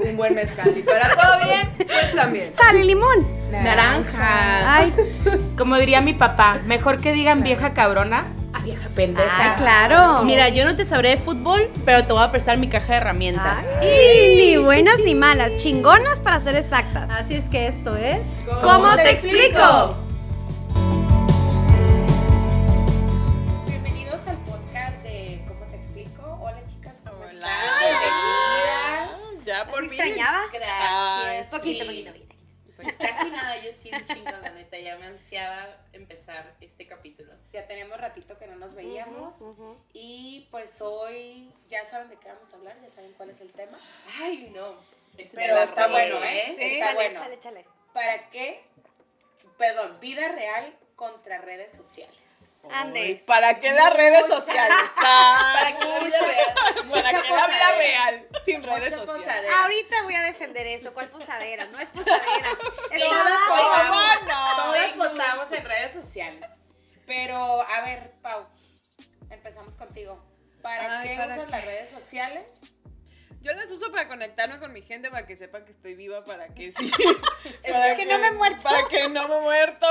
un buen mezcal. Y para todo bien, pues también. Sal y limón. Naranja. Ay, Como diría mi papá, mejor que digan vieja cabrona a vieja pendeja. ah, claro. Mira, yo no te sabré de fútbol, pero te voy a prestar mi caja de herramientas. Ay, ni buenas ni malas, chingonas para ser exactas. Así es que esto es. ¿Cómo te explico? Ya por ¿Me fin. extrañaba? Gracias. Poquito, sí. poquito, poquito. Casi nada, yo sí un chingo, la neta, ya me ansiaba empezar este capítulo. Ya tenemos ratito que no nos veíamos y pues hoy ya saben de qué vamos a hablar, ya saben cuál es el tema. Ay, no. Pero está bueno, ¿eh? Está bueno. échale, échale. ¿Para qué? Perdón, vida real contra redes sociales. Ande. ¿Para qué las redes sociales? ¿Para qué la vida real? ¿Para qué la vida real? Sin redes sociales. posadera. Ahorita voy a defender eso. ¿Cuál posadera? No es posadera. Es Todas posamos, no? todas posamos en redes sociales. Pero, a ver, Pau, empezamos contigo. ¿Para Ay, qué ¿para usas qué? las redes sociales? Yo las uso para conectarme con mi gente, para que sepan que estoy viva, para que sí. Que no me he muerto. Para que no me he muerto.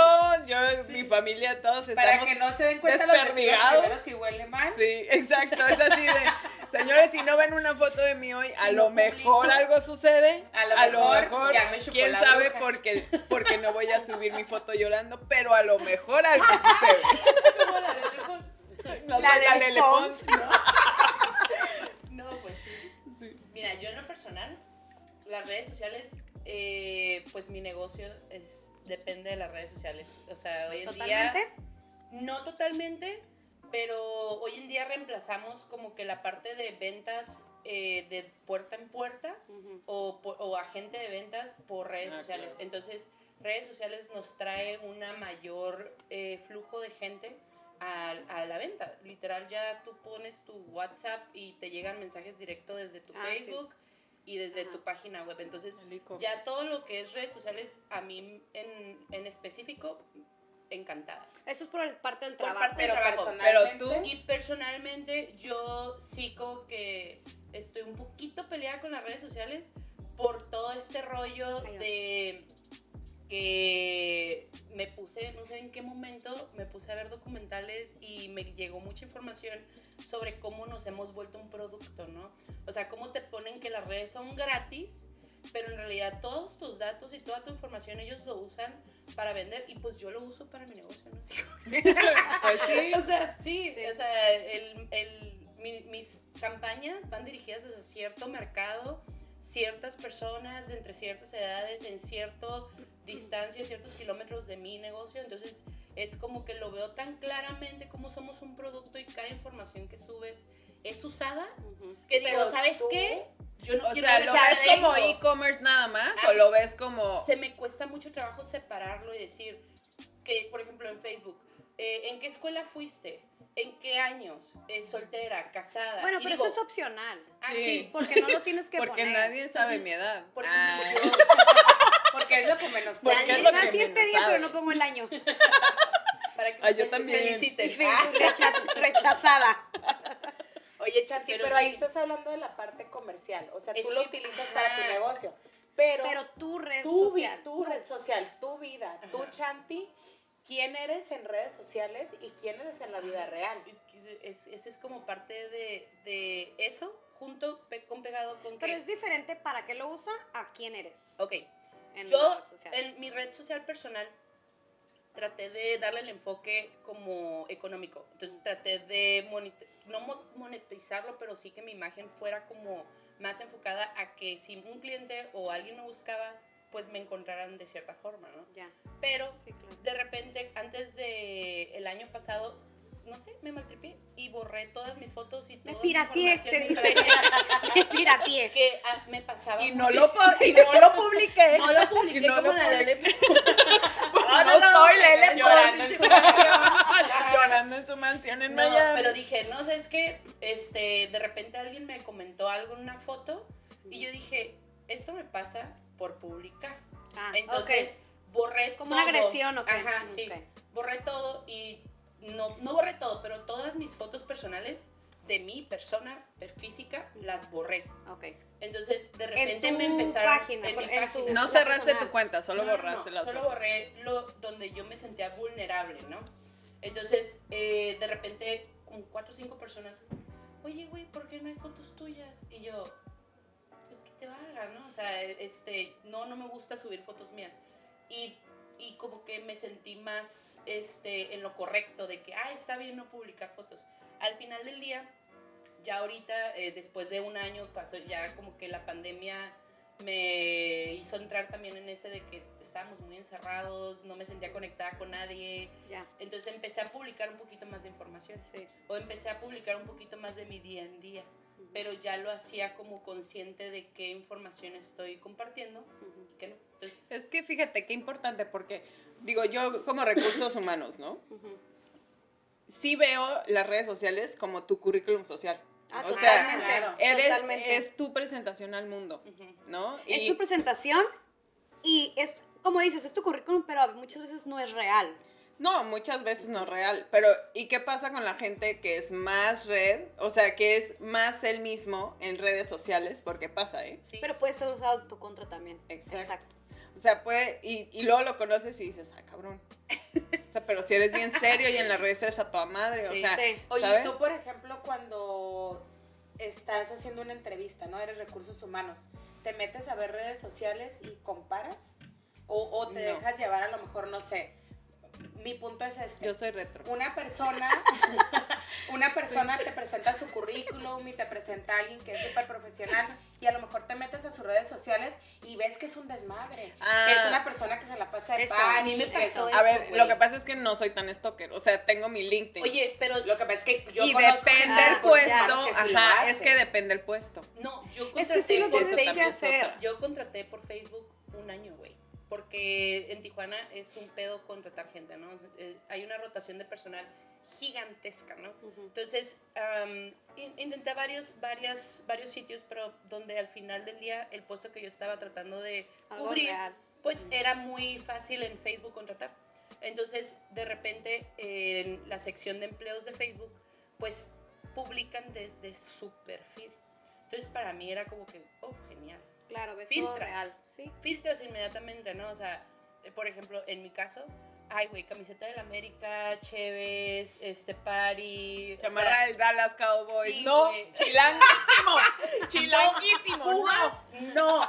Yo, mi familia, todos estamos. Para que no se den cuenta los vecinos primero si huele mal. Sí, exacto, es así de, señores, si no ven una foto de mí hoy, a lo mejor algo sucede, A lo mejor ya me quién la sabe bruja. porque, porque no voy a subir mi foto llorando, pero a lo mejor algo sucede. No La soy la Lele Pons. Pons, ¿no? Sí. Mira, yo en lo personal, las redes sociales, eh, pues mi negocio es depende de las redes sociales. O sea, hoy en día... ¿Totalmente? No totalmente, pero hoy en día reemplazamos como que la parte de ventas eh, de puerta en puerta o, por- o agente de ventas por redes Ah, sociales. claro. Entonces, redes sociales nos trae una mayor eh, flujo de gente a, a la venta. Literal, ya tú pones tu WhatsApp y te llegan mensajes directos desde tu Ah, sí. Facebook y desde Ajá. tu página web. Entonces, ya todo lo que es redes sociales, a mí en, en específico, encantada. Eso es por el- parte del Por trabajo. parte del Pero trabajo. personalmente. Pero tú- Y personalmente yo sí como que estoy un poquito peleada con las redes sociales por todo este rollo de que me puse, no sé en qué momento, me puse a ver documentales y me llegó mucha información sobre cómo nos hemos vuelto un producto, ¿no? O sea, cómo te ponen que las redes son gratis, pero en realidad todos tus datos y toda tu información ellos lo usan para vender y pues yo lo uso para mi negocio, ¿no? Así Pues sí. o sea, sí, o sea, el, el- mi- mis campañas van dirigidas hacia cierto mercado, ciertas personas entre ciertas edades, en cierta distancia, ciertos kilómetros de mi negocio. Entonces, es como que lo veo tan claramente como somos un producto y cada información que subes es usada, Ujú. que digo, Pero ¿sabes tú- qué? Yo no O quiero sea, ¿lo ves de como e-commerce nada más Ah. o lo ves como... se me cuesta mucho trabajo separarlo y decir que, por ejemplo, en Facebook, eh, ¿en qué escuela fuiste? ¿En qué años? Eh, ¿Soltera? ¿Casada? Bueno, Y pero digo, eso es opcional. ah, Sí. sí, Porque no lo tienes que Porque poner. nadie sabe Entonces, mi edad. por Ah. yo- Porque es lo que menos ¿Por Ya qué es lo que nací este menos día, pero sabe? no pongo el año. para que Ah, yo también. Ah, recha- rechazada. Oye, Chanti, pero, Pero ahí sí. estás hablando de la parte comercial. O sea, Es tú lo que- utilizas ajá. para tu negocio. Pero, Pero tu red tu, social. tu red social, tu vida, tu Ajá. Chanti, quién eres en redes sociales y quién eres en la vida real. Es que ese es, ese es como parte de, de eso, junto pe- con pegado con Pero que... es diferente para qué lo usa a quién eres. Ok, En Yo, en mi red social personal, traté de darle el enfoque como económico. Entonces traté de no mo- monetizarlo, pero sí que mi imagen fuera como más enfocada a que si un cliente o alguien me buscaba, pues me encontraran de cierta forma, ¿no? Ya, Pero sí, claro. de repente, antes de el año pasado, no sé, me maltripié y borré todas mis fotos y Me toda mi pirateé, se dice. Me pirateé. que ah, me pasaba Y no lo, y no lo publiqué. No lo publiqué Y no como la Lele. Ah, no, soy Lele Llorando en su mansión. Llorando en su mansión en No, Miami. pero dije, no sé, es que este, de repente alguien me comentó algo en una foto y yo dije, esto me pasa por publicar. Ah, Entonces, borré Como todo. una agresión, ¿ok? Ajá, sí. Borré todo y no, no borré todo, pero todas mis fotos personales de mi persona per- física, las borré. Ok. Entonces, de En repente tu me empezaron página, en mi en página. tu- No cerraste personal. tu cuenta, solo No, no, borraste no, las Solo fotos. borré lo donde yo me sentía vulnerable, ¿no? Entonces, eh, de repente, como cuatro o cinco personas, oye, güey, ¿por qué no hay fotos tuyas? Y yo, pues que te valga, ¿no? O sea, este, no, no me gusta subir fotos mías. Y, y como que me sentí más este, en lo correcto de que, ah, está bien no publicar fotos. Al final del día, ya ahorita, eh, después de un año, pasó ya como que la pandemia me hizo entrar también en ese de que estábamos muy encerrados, no me sentía conectada con nadie. Ya. Entonces empecé a publicar un poquito más de información. Sí. O empecé a publicar un poquito más de mi día en día. Pero ya lo hacía como consciente de qué información estoy compartiendo y qué no. Entonces, Es que fíjate qué importante porque, digo, yo como recursos humanos, ¿no? Sí veo las redes sociales como tu currículum social. Ah, o sea, totalmente. claro. eres, Totalmente. es tu presentación al mundo. ¿no? Es Y- tu presentación y es, como dices, es tu currículum, pero muchas veces no es real. No, muchas veces no es real, pero ¿y qué pasa con la gente que es más red? O sea, que es más él mismo en redes sociales, porque pasa, ¿eh? Sí. Pero puede ser usado en tu contra también. Exacto. O sea, puede, y, y luego lo conoces y dices, ah, cabrón. O sea, pero si eres bien serio y en las redes eres a tu madre, o Sí, sea, sí. Oye, ¿sabes? tú, por ejemplo, cuando estás haciendo una entrevista, ¿no? Eres recursos humanos, ¿te metes a ver redes sociales y comparas? ¿O, o te No. dejas llevar a lo mejor, no sé? Mi punto es este. yo soy retro. una persona, una persona te presenta su currículum y te presenta a alguien que es súper profesional y a lo mejor te metes a sus redes sociales y ves que es un desmadre, Ah. que es una persona que se la pasa de pan. a mí me pasó A eso, ver, güey. lo que pasa es que no soy tan stalker, o sea, tengo mi LinkedIn. Oye, pero Lo que pasa es que yo y depende del de puesto, que sí ajá, es que depende del puesto. no, yo Es contraté que sí lo por es hacer. otra. Yo contraté por Facebook un año, güey. Porque en Tijuana es un pedo contratar gente, ¿no? Eh, hay una rotación de personal gigantesca, ¿no? Ujú. Entonces, am, in- intenté varios, varias, varios sitios, pero donde al final del día el puesto que yo estaba tratando de Algo cubrir, real. pues era muy fácil en Facebook contratar. Entonces, de repente, en la sección de empleos de Facebook, pues publican desde su perfil. Entonces, para mí era como que, oh, genial Claro, ves todo filtras. real. Sí. filtras inmediatamente, ¿no? O sea, eh, por ejemplo, en mi caso, ay, güey, camiseta del América, Chévez, este, party. o Chamarra sea, del Dallas Cowboys. sí, no, chilanguísimo. chilanguísimo. Cubas, no.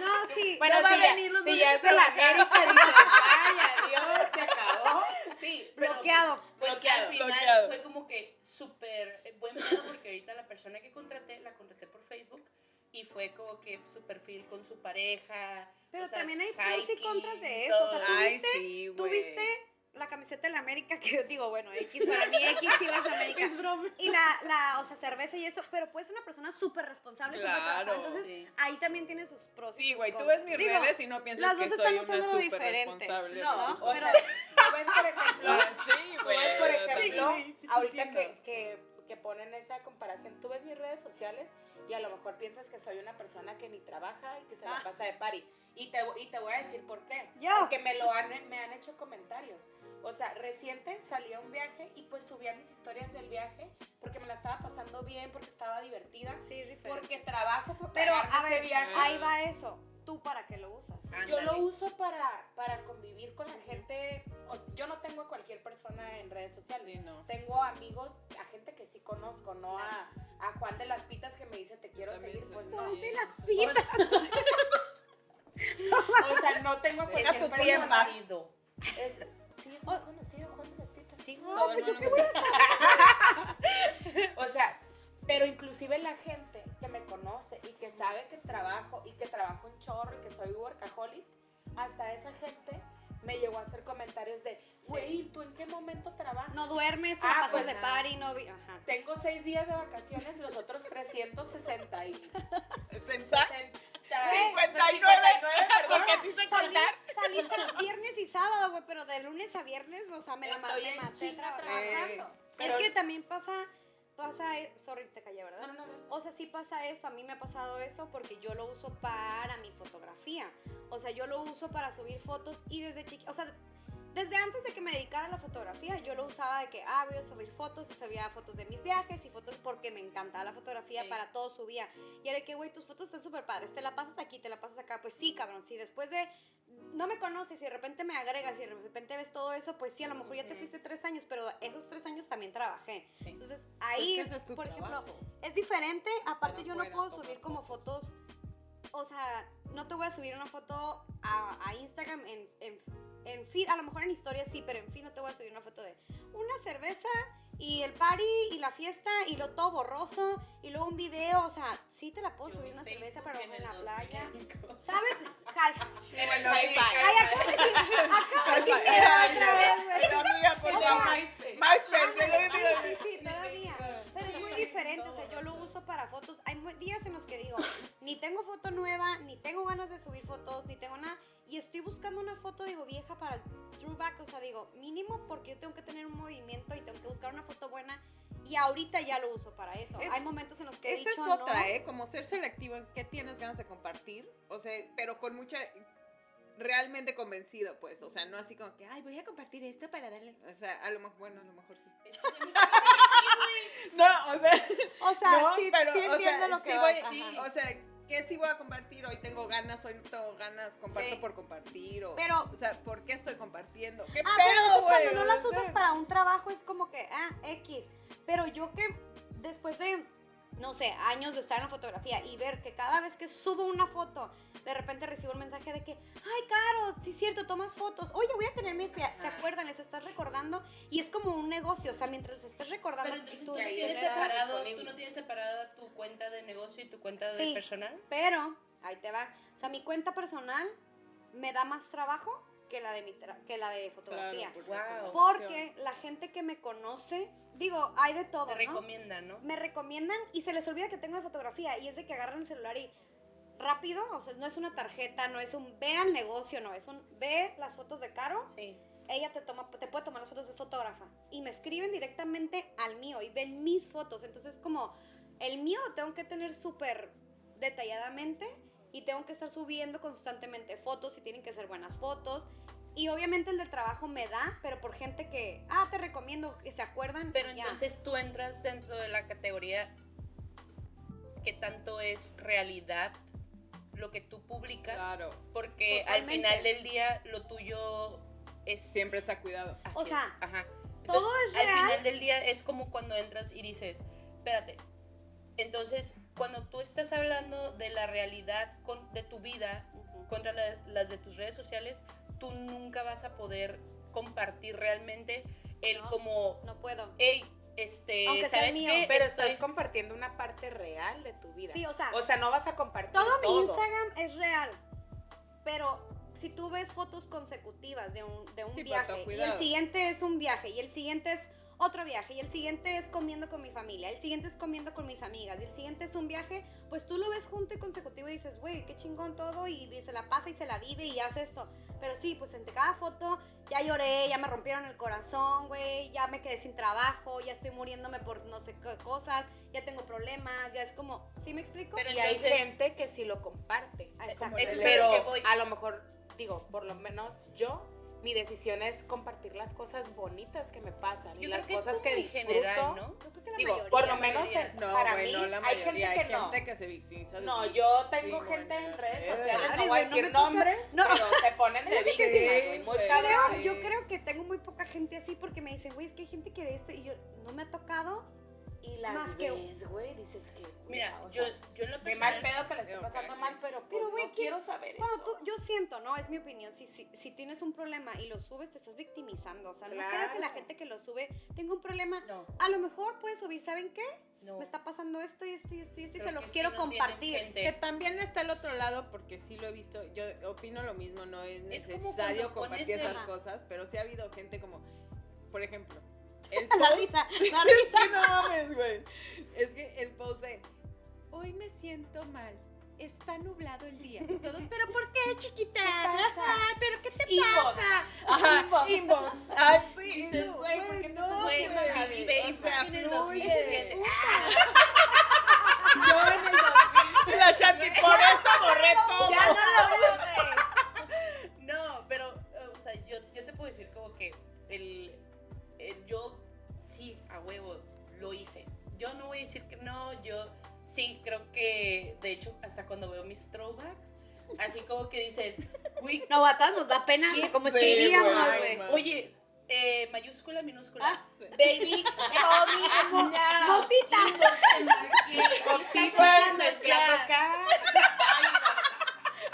No, sí. Bueno, No va si, a ya, venir los si ya es de la. América, dices, vaya, Dios, se acabó. Sí, pero bloqueado. pues Bloqueado, al final bloqueado. fue como que súper eh, buen pedo porque ahorita la persona que contraté, la contraté por Facebook y fue como que su perfil con su pareja. Pero o sea, también hay pros y contras de eso. O sea. ¿tú Ay, viste? sí, güey. ¿Tú viste la camiseta de la América? Que yo digo, bueno, X para mí, X Chivas América. Es broma. Y la, la, o sea, cerveza y eso, pero puedes ser una persona súper responsable, Claro. Entonces, Sí. ahí también tiene sus pros. y Sí, güey, tú ves mis Digo, redes y no piensas las que dos soy están una usando súper diferente. responsable. No, ¿no? o pero- sea, tú ves, por ejemplo, sí, tú güey. ves, por ejemplo, sí, sí te ahorita que, que, que ponen esa comparación, tú ves mis redes sociales y a lo mejor piensas que soy una persona que ni trabaja y que se Ah. la pasa de party. Y te, y te voy a decir por qué. Yo. Porque me lo han, me han hecho comentarios. O sea, reciente salí a un viaje y pues subía mis historias del viaje porque me la estaba pasando bien, porque estaba divertida, Sí, diferente. porque trabajo por Pero, a ese ver, viaje. ahí va eso. ¿Tú para qué lo usas? Yo lo uso para, para convivir con la gente. o sea, yo no tengo a cualquier persona en redes sociales. Sí, no. Tengo amigos, a gente que sí conozco, no a, a Juan de las Pitas que me dice te quiero También seguir. Pues no. Juan de las O pitas. sea, o sea, no tengo a cualquier persona. Conocido. Es, sí, es muy conocido Juan de las Pitas. Sí, No, el pues yo mundo qué me- O sea, pero inclusive la gente que me conoce y que sabe que trabajo y que trabajo en chorro y que soy workaholic, hasta esa gente me llegó a hacer comentarios de, güey, ¿tú en qué momento trabajas? No duermes, te Ah, la pasas pues de nada. party, no vi- Ajá. Tengo seis días de vacaciones, los otros 360 y... Sensa- 60, 59, perdón. Salí, contar. salí sa- viernes y sábado, güey, pero de lunes a viernes, o sea, me la Estoy en maté chinga trabajando. trabajando. Es que también pasa, pasa, e- sorry, te callé, ¿verdad? No, no, no. O sea, sí pasa eso, a mí me ha pasado eso porque yo lo uso para mi fotografía. O sea, yo lo uso para subir fotos y desde chiquita, o sea, desde antes de que me dedicara a la fotografía, yo lo usaba de que, ah, voy a subir fotos y subía fotos de mis viajes y fotos porque me encantaba la fotografía, Sí. para todo subía. Y era que, güey, tus fotos están súper padres, te la pasas aquí, te la pasas acá. Pues sí, cabrón, si después de, no me conoces y de repente me agregas y de repente ves todo eso, pues sí, a lo mejor ya te fuiste tres años, pero esos tres años también trabajé. Sí. Entonces ahí, es, por ejemplo, es diferente, aparte Pero yo no puedo subir como fotos, o sea, no te voy a subir una foto a, a Instagram en, en, en feed, a lo mejor en historia sí, pero en feed no te voy a subir una foto de una cerveza y el party y la fiesta y lo todo borroso y luego un video, o sea, sí te la puedo Yo subir en una Facebook cerveza para en en la el playa. 2005. ¿Sabes? Sí, five. Ay, acabo de decir, acabo de decir otra vez, güey. Pero amiga, por. MySpace. MySpace, sí, todavía. Pero es muy diferente, o sea, yo lo uso para fotos. Hay días en los que digo, ni tengo foto nueva, ni tengo ganas de subir fotos, ni tengo nada. Y estoy buscando una foto, digo, vieja para el throwback, o sea, digo, mínimo porque yo tengo que tener un movimiento y tengo que buscar una foto buena. Y ahorita ya lo uso para eso. Es- Hay momentos en los que he Esa es otra, no. ¿eh? Como ser selectivo en qué tienes ganas de compartir. O sea, pero con mucha. Realmente convencido, pues. O sea, no así como que, ay, voy a compartir esto para darle. O sea, a lo mejor, bueno, a lo mejor sí. No, o sea. O sea, no, sí, pero, sí o entiendo sea, lo que voy- sí, o sea, que sí voy a compartir, hoy tengo ganas, hoy no tengo ganas, comparto Sí. por compartir, o, Pero- o sea, ¿por qué estoy compartiendo? ¿Qué Ah, pero güey? cuando no las usas para un trabajo es como que, ah, X. Pero yo que después de, no sé, años de estar en la fotografía y ver que cada vez que subo una foto, de repente recibo un mensaje de que, ay, Caro, sí es cierto, tomas fotos. Oye, voy a tener mi espía. ¿Se acuerdan? Les estás recordando. Y es como un negocio, o sea, mientras les estés recordando. Pero entonces tú tú, le tienes separado, tú no tienes separada tu cuenta de negocio y tu cuenta Sí. de personal. Pero, ahí te va. O sea, mi cuenta personal me da más trabajo que la de, mi tra- que la de fotografía. Claro, porque Wow. Porque la gente que me conoce, digo, hay de todo, Te ¿no? recomiendan, ¿no? Me recomiendan y se les olvida que tengo de fotografía y es de que agarran el celular y rápido, o sea, no es una tarjeta, no es un ve al negocio, no, es un ve las fotos de Caro, Sí. ella te toma te puede tomar las fotos de fotógrafa y me escriben directamente al mío y ven mis fotos, entonces como el mío lo tengo que tener súper detalladamente y tengo que estar subiendo constantemente fotos y tienen que ser buenas fotos. Y obviamente el del trabajo me da, pero por gente que, ah, te recomiendo, que se acuerdan. Pero ya. entonces tú entras dentro de la categoría que tanto es realidad lo que tú publicas, Claro, porque al Totalmente. final del día lo tuyo es siempre está cuidado. Así O sea, es, ajá. todo Entonces, es Al real. final del día es como cuando entras y dices, espérate. Entonces, cuando tú estás hablando de la realidad con- de tu vida Ujú. contra la- las de tus redes sociales, tú nunca vas a poder compartir realmente el No. como, No puedo. hey, este, Aunque ¿sabes mío. qué? Pero Estoy- estás compartiendo una parte real de tu vida. Sí, o sea, O sea, no vas a compartir todo todo. mi Instagram es real. Pero si tú ves fotos consecutivas de un, de un Sí, viaje y el siguiente es un viaje y el siguiente es otro viaje y el siguiente es comiendo con mi familia, el siguiente es comiendo con mis amigas y el siguiente es un viaje, pues tú lo ves junto y consecutivo y dices, güey, qué chingón todo y se la pasa y se la vive y hace esto. Pero sí, pues entre cada foto ya lloré, ya me rompieron el corazón, güey, ya me quedé sin trabajo, ya estoy muriéndome por no sé qué cosas, ya tengo problemas, ya es como, ¿sí me explico? Pero Y hay gente que sí lo comparte. Como exacto. Eso es Pero lo que voy. a lo mejor, digo, por lo menos yo, mi decisión es compartir las cosas bonitas que me pasan y las que cosas es que disfruto. general, ¿no? Yo creo que la Digo, mayoría, por lo la menos mayoría. en- No, para bueno, mí la hay mayoría gente hay que no. gente que se victimiza. No, yo tengo gente en redes sociales, no voy a decir nombres, no. pero se ponen de víctimas, muy cabrón. Yo creo que tengo muy poca gente así porque me dicen, güey, es que hay gente que ve esto y yo no me ha tocado. Y las Más que- ves, güey, dices que... Mira, o yo, sea, yo en lo mal pedo que le esté pasando mal, pero, pues, no ¿quién- quiero saber Bueno, eso. tú, yo siento, ¿no? Es mi opinión. Si, si, si tienes un problema y lo subes, te estás victimizando. O sea, no creo que la gente que lo sube tenga un problema. No, A lo mejor puedes subir, ¿saben qué? no. Me está pasando esto y esto y esto y esto y se los quiero no tienes compartir. gente. Que también está el otro lado, porque sí lo he visto, yo opino lo mismo, no es Es como necesario cuando pones compartir esas cosas, pero sí ha habido gente como, por ejemplo, el La post- risa, la Es risa. que no mames, güey. Es que el post de hoy me siento mal. Está nublado el día. Y todos, ¿pero por qué, chiquita? Ay, ¿pero qué te Inbox. pasa? Ajá, inbox. Ay, sí, Dices, no, güey, ¿por qué no estás haciendo el fluye. 2007. Yo en el 2000, la Shanti, por eso borré todo. Ya no lo. No, pero, o sea, yo, yo te puedo decir como eh, yo sí, a huevo, lo hice. Yo no voy a decir que no, yo sí creo que, de hecho, hasta cuando veo mis throwbacks, así como que dices, no, a nos da pena como escribíamos, güey. Oye, eh, mayúscula, minúscula. Ah, Baby, no, mi mezclado acá.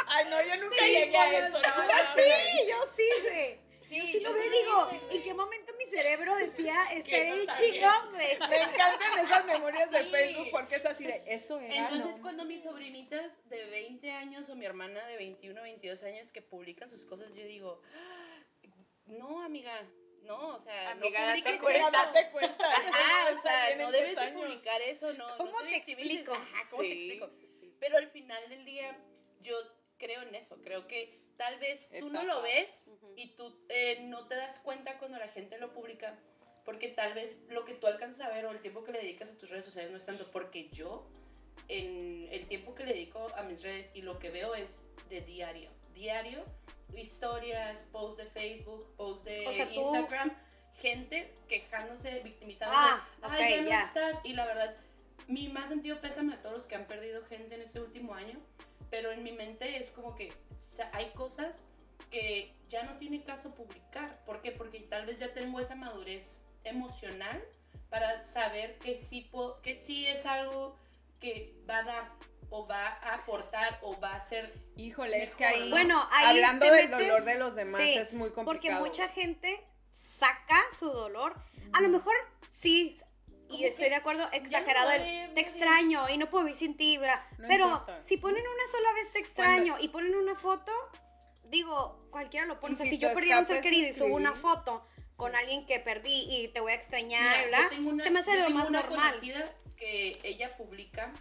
Ay, no, yo nunca llegué a eso. No, sí, yo sí. Sí, yo yo digo. ¿En qué momento? Cerebro decía, está chingón, güey? Me encantan esas memorias de. Facebook porque es así de eso era. Entonces, ¿no? cuando mis sobrinitas de 20 años o mi hermana de 21, 22 años que publican sus cosas, yo digo, "Ah, no, amiga, no, o sea, Amiga, no cuenta. eso. Date cuenta. Ajá, o sea, no debes de publicar eso, no. ¿Cómo no te victimices. explico? Ajá, ¿cómo te explico? sí, sí. Pero al final del día, yo creo en eso, creo que tal vez tú no lo ves y tú eh, no te das cuenta cuando la gente lo publica, porque tal vez lo que tú alcanzas a ver o el tiempo que le dedicas a tus redes sociales no es tanto, porque yo, en el tiempo que le dedico a mis redes y lo que veo es de diario, diario, historias, posts de Facebook, posts de O sea, tú- Instagram, gente quejándose, victimizándose, Ah, ay, ok, ya no estás, y la verdad, mi más sentido pésame a todos los que han perdido gente en este último año, pero en mi mente es como que hay cosas que ya no tiene caso publicar. ¿Por qué? Porque tal vez ya tengo esa madurez emocional para saber que sí, po- que sí es algo que va a dar o va a aportar o va a ser... Híjole, es que ahí. ¿no? Bueno, ahí hablando del metes- dolor de los demás sí, es muy complicado. Porque mucha gente saca su dolor. A lo mejor sí, y estoy de acuerdo, no exagerado. el, te madre". extraño y no puedo vivir sin ti, bla. No Pero importa. si ponen una sola vez te extraño y ponen una foto, digo, cualquiera lo pone. O sea, si yo perdí a un ser querido y subo una foto con alguien que perdí y te voy a extrañar, Mira, bla, una, se me hace yo lo tengo más una normal. conocida que ella publica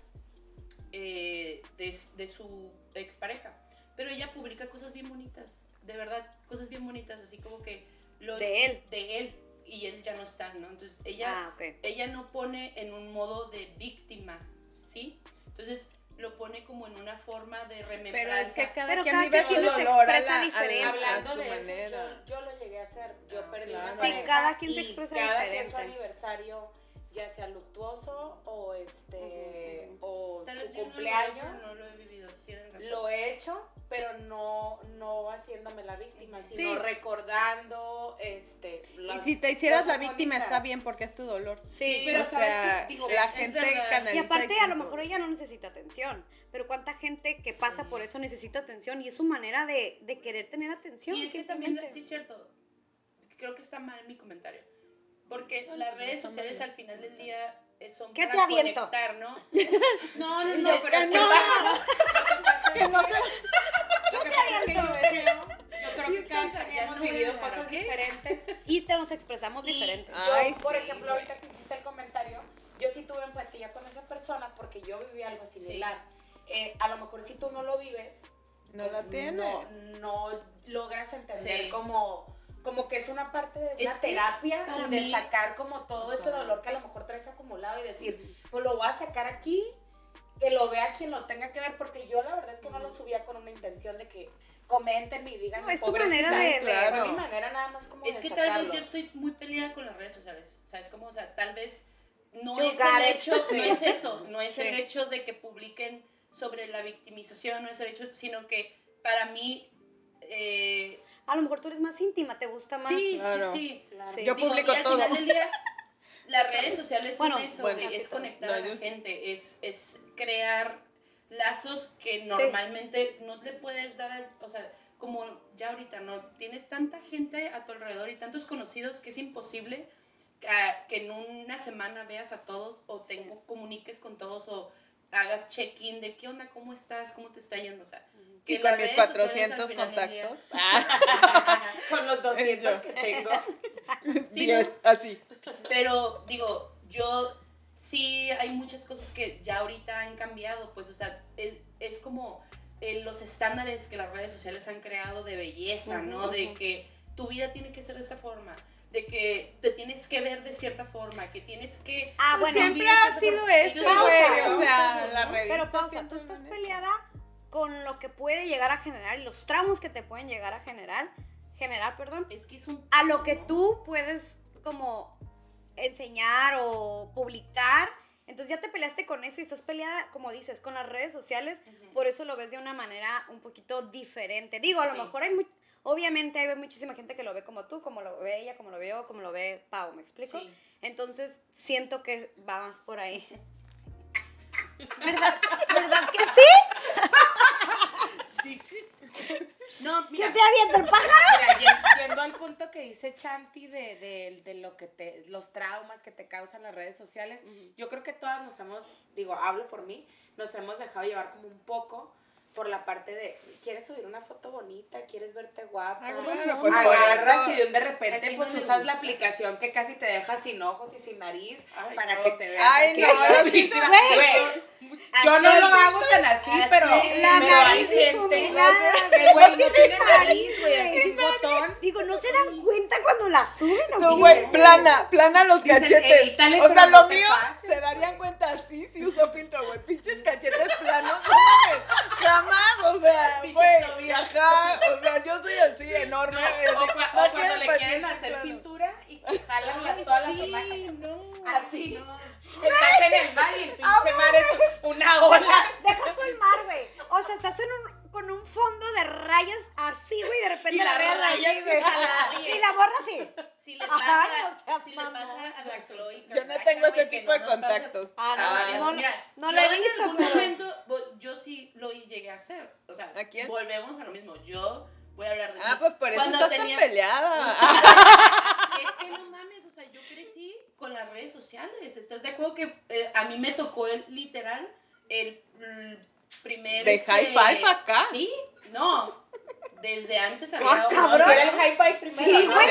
eh, de, de su expareja, pero ella publica cosas bien bonitas, de verdad, cosas bien bonitas, así como que... Lo, De él. De él, y él ya no está, ¿no? Entonces ella Ah, ok. ella no pone en un modo de víctima, ¿sí? Entonces lo pone como en una forma de Pero remembranza. es que cada Pero quien cada vive quien su se dolor expresa la, a la- diferente. a Hablando su de eso, yo, yo lo llegué a hacer. Yo Ah, perdí claro. Sí, cada quien se expresa cada diferente. quien su aniversario, ya sea luctuoso o este o Tal su vez yo no lo- cumpleaños. No, lo he vivido, tienen razón. Lo he hecho, pero no, no haciéndome la víctima, Sí. sino recordando este, Y si te hicieras la víctima está bien porque es tu dolor. Sí, pero o sabes sea, que, digo, la es gente canaliza Y aparte, a lo mejor ella no necesita atención, pero cuánta gente que pasa por eso necesita atención y es su manera de, de querer tener atención. Y es que también, sí es cierto, creo que está mal mi comentario. Porque No, las no, redes sociales al final del día son ¿Qué para te aviento? conectar, ¿no? No, no, no, pero que es que- no. Lo que pasa es que yo creo, yo creo que cada quien hemos vivido cosas diferentes. Y te nos expresamos Y diferente. yo, por ejemplo, ahorita que hiciste el comentario, yo sí tuve empatía con esa persona porque yo viví algo similar. Eh, a lo mejor si tú no lo vives, No pues, la tienes. no, no logras entender Sí. como, como que es una parte de Es una que terapia de mí- sacar como todo ese dolor que a lo mejor traes acumulado y decir, pues lo voy a sacar aquí, que lo vea quien lo tenga que ver, porque yo la verdad es que no lo subía con una intención de que comenten y digan, No, es tu "Pobrecita", manera de- fue Claro. mi manera nada más como Es de que tal vez yo estoy muy peleada con las redes sociales. ¿Sabes cómo? O sea, tal vez no You es el hecho, no es eso, no es el hecho de que publiquen sobre la victimización, no es el hecho, sino que para mí, eh, A lo mejor tú eres más íntima, te gusta más. sí, Claro. sí, sí. Claro. Sí. Yo Digo, publico y al todo. final del día, las redes sociales son Bueno, eso, bueno, es conectar No, a la gente, es, es crear lazos que normalmente no le puedes dar, al- o sea, como ya ahorita, ¿no? Tienes tanta gente a tu alrededor y tantos conocidos que es imposible ah, que en una semana veas a todos o te comuniques con todos o hagas check-in de qué onda, cómo estás, cómo te está yendo, o sea, Sí, que con mis redes sociales al 400 final del día- contactos. Ah, con los 200 Yo. que tengo. Sí, 10, ¿no? así. Pero digo, yo sí hay muchas cosas que ya ahorita han cambiado, pues, o sea, es, es como eh, los estándares que las redes sociales han creado de belleza, ¿no? De que tu vida tiene que ser de esta forma, de que te tienes que ver de cierta forma, que tienes que... Ah, bueno, siempre ha sido forma. eso, Entonces, güey. O sea, la revista. pero pausa, tú estás peleada con lo que puede llegar a generar y los tramos que te pueden llegar a generar, generar, perdón, Es que es un... a lo que tú puedes como enseñar o publicar Entonces ya te peleaste con eso y estás peleada, como dices, con las redes sociales, por eso lo ves de una manera un poquito diferente. Digo, a lo mejor hay muy, obviamente hay muchísima gente que lo ve como tú, como lo ve ella, como lo veo, como lo ve Pau, ¿me explico? Sí. Entonces siento que va más por ahí. ¿Verdad? ¿Verdad que sí? No, ¿Qué mira, te avienta el pájaro? mira, yen- yendo al punto que dice Chanti de, de, de lo que te, los traumas que te causan las redes sociales, yo creo que todas nos hemos, digo, hablo por mí, nos hemos dejado llevar como un poco por la parte de, ¿quieres subir una foto bonita? ¿Quieres verte guapa? Ah, pues Agarras eso- y de repente ¿A quién pues no usas la aplicación que casi te deja sin ojos y sin nariz Ay, para no. que te veas Ay, así. no, no, yo no lo hago tan así, pero, La pero hay nariz gente difuminada. que, güey, no tiene nariz, güey, así Sin un botón. Digo, ¿no se dan cuenta cuando la suben o No, güey, plana, plana los cachetes. o sea, lo mío se darían cuenta así si uso filtro, güey. Pinches cachetes planos, no mames. Jamás, o sea, Pinche güey. Ajá, o sea, yo soy así, enorme. O, así, cua- o cuando le quieren hacer claro. cintura y jalan las- todas las Sí, imágenes. no. Así. Estás en el mar y el pinche mar es una ola. Deja tú el mar, güey. O sea, estás en un, con un fondo de rayas así, güey, de repente Y la las raya rayas así, güey. Y la borra así. Si le Ajá, pasa, no seas si le pasa a la Chloe Yo no tengo ese tipo no de contactos. Ah, no, Ah, no, Mira, no la he en visto, algún pero- momento, bo- yo sí lo llegué a hacer. O sea, ¿A quién? volvemos a lo mismo. Yo voy a hablar de Ah, mí. pues por eso Cuando estás tenía- tan peleada. Es que no mames, o sea, yo crecí con las redes sociales. ¿Estás de acuerdo que eh, a mí me tocó el literal el mm, primer ¿De este, high five acá? Sí, no. Desde antes había Ah, cabrón. sí, era el high five primero. Sí, ¿no? güey,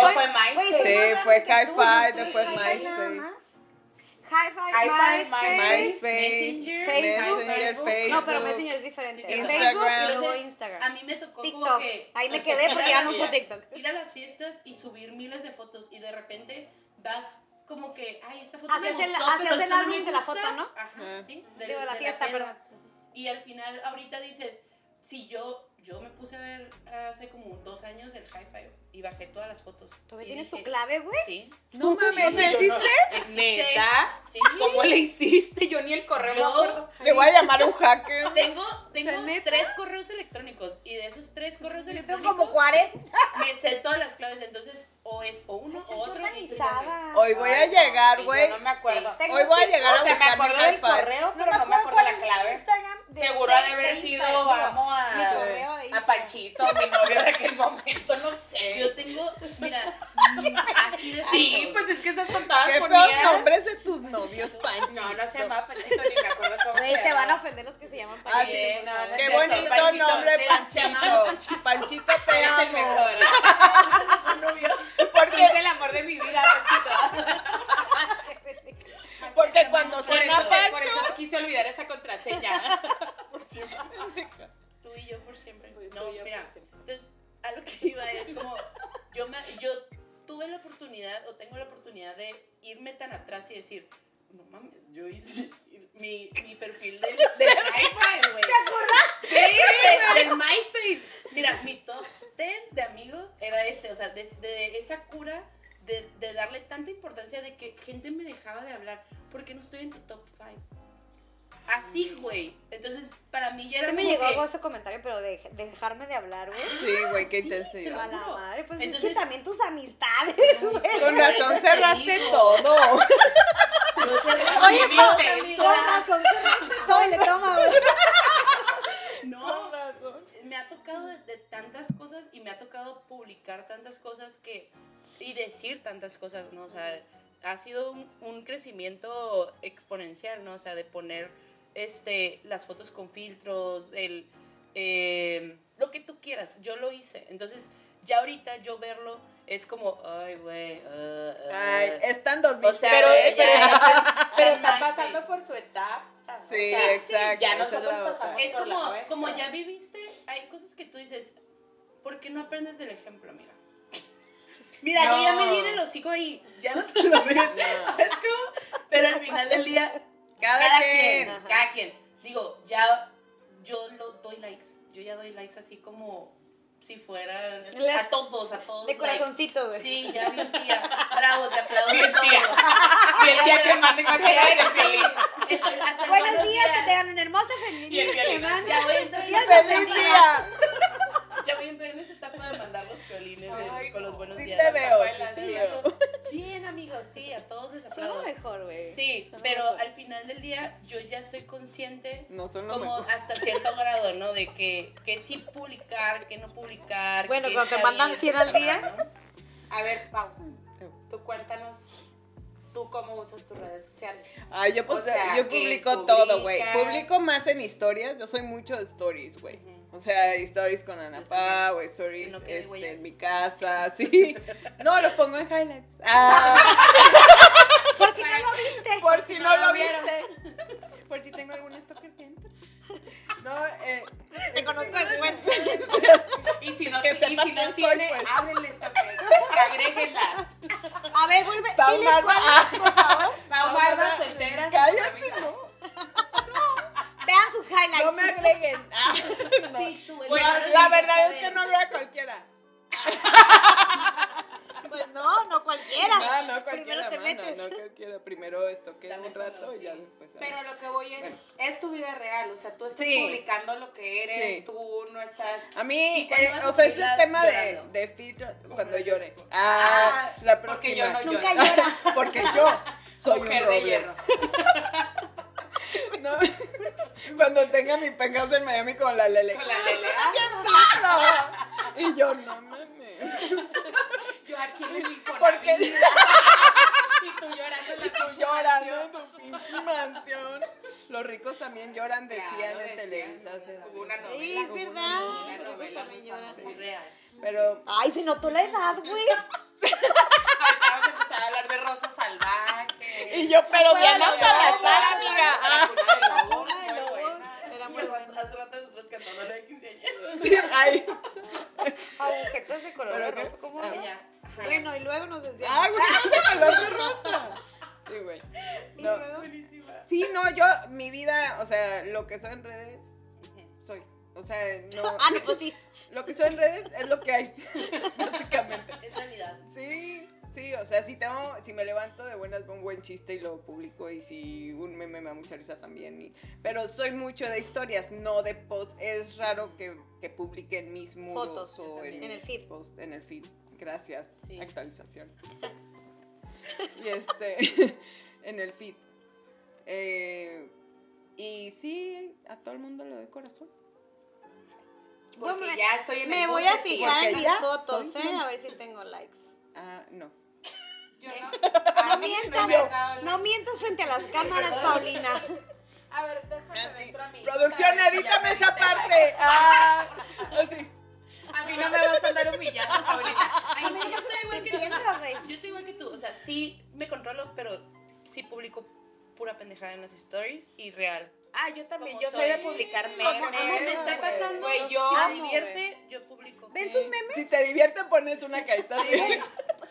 soy- fue MySpace. Sí, fue soy después MySpace. Five, MySpace. MySpace, Messenger, Facebook, Messenger, Facebook. No, pero Messenger es diferente. Sí, sí, Facebook Instagram. y luego Instagram. A mí me tocó como TikTok. que... Ahí me quedé ir a porque ya no uso TikTok. Ir a las fiestas y subir miles de fotos y de repente vas como que, ay, esta foto me Haces el- gustó, haces pero el no álbum me de la foto, ¿no? Ajá, sí. Digo, la fiesta, perdón. Y al final, ahorita dices, si yo, yo me puse a ver hace como dos años el high five y bajé todas las fotos. ¿Todavía tienes tu clave, güey? Sí. No mames, ¿existe? Existe. ¿Neta? Sí. ¿Cómo le hiciste? Yo ni el correo me Yo- acuerdo. Le voy a llamar a un hacker. Tengo, tengo tres correos electrónicos y de esos tres correos Tengo electrónicos como 40. me sé todas las claves. Entonces, o es o uno o otro. Hoy voy a llegar, güey. No me acuerdo. Sí. Hoy voy a llegar a sea, me acuerdo del correo, pero no me acuerdo la clave. Instagram Seguro ha de haber sido Mi a, a. Panchito, mi novio de aquel momento, no sé. Yo tengo, mira, mm, así de Sí, pues es que esas tontadas Qué feos nombres de tus novios, Panchito. No, no se llama Panchito, ni me acuerdo cómo Güey, se se van a ofender los que se llaman Ah, Panchito, sí, no, no Qué bonito Panchito, nombre, te- te Panchito. amamos, Panchito, te Eres el amo. mejor. atrás y decir, no mames, yo hice mi, mi perfil del, del hi güey. ¿Te acordaste? Sí, del MySpace. Mira, mi top 10 de amigos era este, o sea, desde esa cura de, de darle tanta importancia de que gente me dejaba de hablar porque no estoy en tu top 5. Así, güey. Entonces, para mí ya era Se me llegó que- ese comentario, pero de, de dejarme de hablar, güey. Sí, güey, qué Sí, intensidad. A la madre, pues es Entonces- que también tus amistades, güey. Con razón cerraste todo. Oye, con razón cerraste todo y le toma, güey. No, me ha tocado de, de tantas cosas y me ha tocado publicar tantas cosas que y decir tantas cosas, ¿no? O sea, ha sido un, un crecimiento exponencial, ¿no? O sea, de poner este, las fotos con filtros, el, eh, lo que tú quieras. Yo lo hice. Entonces, ya ahorita yo verlo es como, ay, güey. uh, uh". Ay, están dos O sea, Pero, ya- pero, ya- pero ya está pasando por su etapa. o Sí, sea, exacto. Ya esa es nosotros pasamos Es como, como ya viviste, hay cosas que tú dices, ¿por qué no aprendes del ejemplo, amiga? Mira, yo ya me di No. del hocico ahí, ya no te lo veo. Es como, pero al final del día, Cada, cada, quien. cada quien. Digo, ya yo lo doy likes, yo ya doy likes así como si fueran Les- a todos, a todos. De like, corazoncito, güey. Sí, ya bien tía. Bravo, te aplaudo. Bien, tía. Y el día que mande maquillaje de Feliz. Buenos días, que tengan una hermosa feliz Y el violín. Ya voy a entrar en esa ¡Feliz etapa. día! Ya voy a entrar en esa etapa de mandar los violines de- con los buenos sí días. te veo, sí. te veo. Sí, a todos les Son lo aplaudo. mejor, güey. Sí, Son pero mejor. al final del día yo ya estoy consciente No son como mejor. hasta cierto grado, ¿no? De que, que sí publicar, que no publicar. Bueno, que cuando te mandan bien, 100 al día. ¿no? A ver, Pau, tú cuéntanos, tú cómo usas tus redes sociales. Ay, yo, pues, O sea, yo que publico todo, güey. Publico más en historias. Yo soy mucho de stories, güey. O sea, stories con Ana Pau, stories no quede este, en mi casa, sí. No, los pongo en highlights. Ah, Por si no lo viste. por si no lo viste. Por si tengo algún stalker dentro. No, eh, Te conozco de juguete. Y si no, Que y si no tiene, pues. háblenle esta que agréguenla. A ver, vuelve. Pau es, por favor. Pau Barba soltera. cállate, no. Vean sus highlights. No me agreguen. Ah, no. Sí, tú, el Bueno, la verdad es que no veo a cualquiera. Pues no, no cualquiera. No, no Primero cualquiera, te mano, metes. no cualquiera. Primero esto que Dame un rato y ya después. ah. Pero lo que voy es, Bueno. es tu vida real, o sea, tú estás Sí. publicando lo que eres, Sí. tú no estás... A mí, ¿Y cuándo eh, o sea, ese subirla tema de, llorando? de filtro cuando llore. Ah, la próxima. porque yo no Nunca lloro. llora. Porque yo soy Mujer un de hierro. No, cuando tenga mi penthouse en Miami con la Lele. Con la Lele. Ah. Y yo, no mames. yo aquí en el Porque. Y tú llorando en la tú pinche llorando en tu pinche mansión. Los ricos también lloran, decían Claro, en decían. Televisa. hace Hubo una novela. Sí, es verdad. Los novela también lloran. Sí, real. Pero Ay, se notó la edad, güey. Vamos a empezar a hablar de Rosa Salvaje. Y yo, pero Diana no, Salazar, amiga. La cuna de la de quinceañera. sí, ay. Agujetas de color Pero rosa, ¿cómo ah. Ya. Bueno, y luego nos desviamos. Ah, güey, de color de rosa. Sí, güey. No. Sí, no, yo, mi vida, o sea, lo que soy en redes, soy. O sea, no. Ah, no, pues sí. Lo que soy en redes es lo que hay, básicamente. Es realidad. Sí, sí, o sea, si tengo, si me levanto de buenas con un buen chiste y lo publico y si un meme me da mucha risa también. y- pero soy mucho de historias, no de post. Es raro que, que publiquen mis muros Fotos, o en, En el feed. en el feed. Gracias. Sí. Actualización. y este, en el feed. Eh, y sí, a todo el mundo le doy corazón. Porque Bueno, ya estoy en Me el voy a de fijar en mis fotos, soy ¿eh? A ver si tengo likes. Ah, no. Yo no, a mí mientas. No mientas frente a las cámaras, Paulina. A ver, déjame dentro a mí. Producción, edítame esa parte. Ah, así. A mí no me vas a andar humillando, Paulina. Ay, sí, yo estoy igual que tú, güey. Yo estoy igual que tú, o sea, sí me controlo, pero sí publico pura pendejada en las stories y real. Ah, yo también. Yo soy de publicar memes. Como me está pasando, Güey, yo si me divierte, yo publico. ¿Ven sus memes? Si te divierte, pones una carita de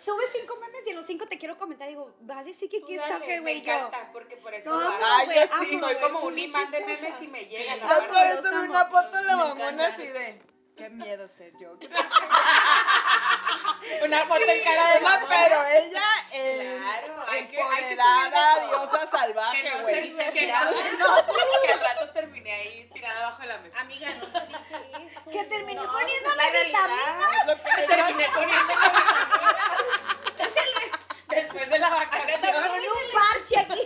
Sube cinco memes y en los cinco te quiero comentar. Digo, va a decir que aquí está que me güey yo. encanta, porque por eso No, hago. Ay, güey, yo sí. amo, soy güey, como un imán de memes y me llega la otra vez amo. una foto de la Me mamona así de. Qué miedo ser yo. Una foto en cara de mamona. pero ella eh, Claro, que, hay que empoderada, diosa salvaje, Que no se güey. que no, que al rato terminé ahí tirada abajo de la mesa. Amiga, no se dice eso. Que terminé No, poniéndome es la vitamina. Es lo que- Terminé poniendo Después de la Con vacación. un parche aquí.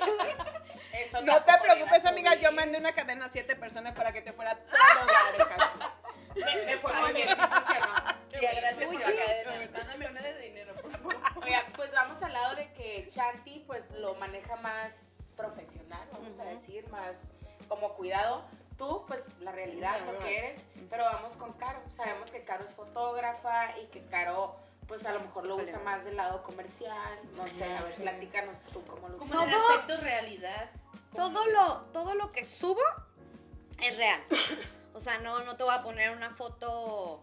Eso No te preocupes, amiga. Yo mandé una cadena a siete personas para que te fuera todo dar el cabello. Me, me fue muy bien, sí funcionó. Tía, gracias por la cadena. Mándame una de dinero, por favor. Oiga, pues vamos al lado de que Chanti pues lo maneja más profesional, vamos a decir, más como cuidado. Tú, pues la realidad, lo que eres, pero vamos con Caro. Sabemos que Caro es fotógrafa y que Caro pues a lo mejor lo usa más del lado comercial. No sé, a ver, platícanos tú cómo lo usas. el aspecto realidad. ¿cómo Todo lo, todo lo que subo es real. O sea, no, no te voy a poner una foto.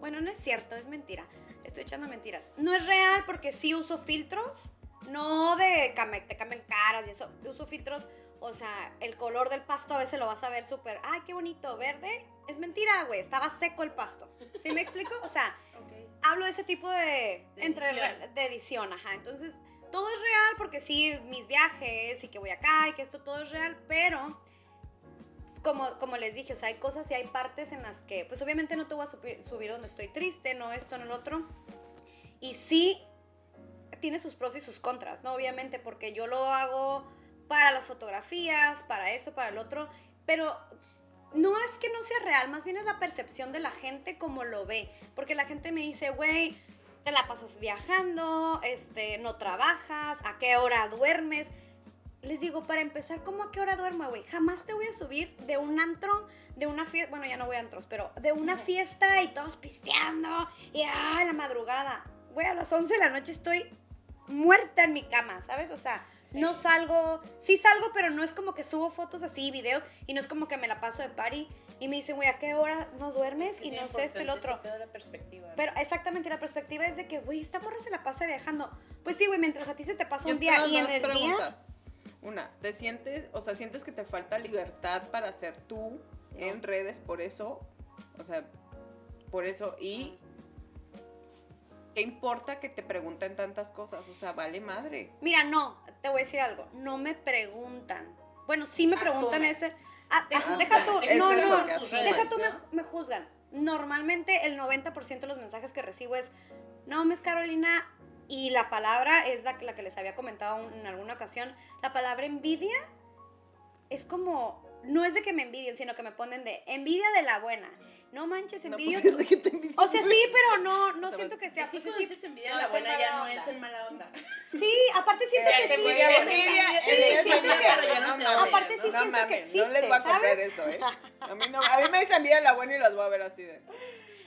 Bueno, no es cierto, es mentira. Estoy echando mentiras. No es real porque sí uso filtros. No de que te cambien caras y eso. Uso filtros O sea, el color del pasto a veces lo vas a ver súper, ay, qué bonito, verde. Es mentira, güey, estaba seco el pasto. ¿Sí me explico? O sea, hablo de ese tipo de, De entre, edición. de edición, ajá. Entonces, todo es real porque sí, mis viajes y que voy acá y que esto todo es real, pero como, como les dije, o sea, hay cosas y hay partes en las que, pues obviamente no te voy a subir, subir donde estoy triste, no esto, no lo otro. Y sí, tiene sus pros y sus contras, ¿no? Obviamente, porque yo lo hago para las fotografías, para esto, para el otro, pero no es que no sea real, más bien es la percepción de la gente como lo ve, porque la gente me dice, güey, te la pasas viajando, este, no trabajas, ¿a qué hora duermes? Les digo, para empezar, ¿cómo a qué hora duermo, güey? Jamás te voy a subir de un antro, de una fiesta, bueno, ya no voy a antros, pero de una fiesta y todos pisteando y ah, la madrugada. Güey, a las 11 de la noche estoy muerta en mi cama, ¿sabes? O sea, no salgo, sí salgo, pero no es como que subo fotos así, videos, y no es como que me la paso de party y me dicen, güey, ¿a qué hora no duermes? y no sé esto y lo otro. la perspectiva. ¿no? Pero exactamente, la perspectiva es de que, güey, esta morra se la pasa viajando. Pues sí, güey, mientras a ti se te pasa Yo un día y en dos el día... preguntas. Una, ¿te sientes, o sea, sientes que te falta libertad para ser tú en redes por eso? O sea, por eso. Y, ¿qué importa que te pregunten tantas cosas? O sea, vale madre. Mira, no, te voy a decir algo. No me preguntan. Bueno, sí me preguntan Asume. ese. Ah, Te ah, juzgan, deja tú. te No, no, asumes, deja tú, ¿no? me, me juzgan. Normalmente el 90% de los mensajes que recibo es, no, Miss Carolina, y la palabra es la que, la que les había comentado en alguna ocasión. La palabra envidia es como, no es de que me envidien, sino que me ponen de envidia de la buena. No manches, No, envidia. pues, es de que te envidio, o sea, sí, pero no, no O sea, siento que sea. Es que pues, cuando sí, dices envidia no la buena ya mala no onda. es en mala onda. sí, aparte siento Ya que es sí. envidia Sí, bonita. sí, Envidia siento bonita, que- pero ya no te mames, Aparte ¿no? sí no siento que mames, no les existe, voy a comprar ¿sabes? eso, ¿eh? A mí, no, a mí me dice envidia la buena y las voy a ver así de...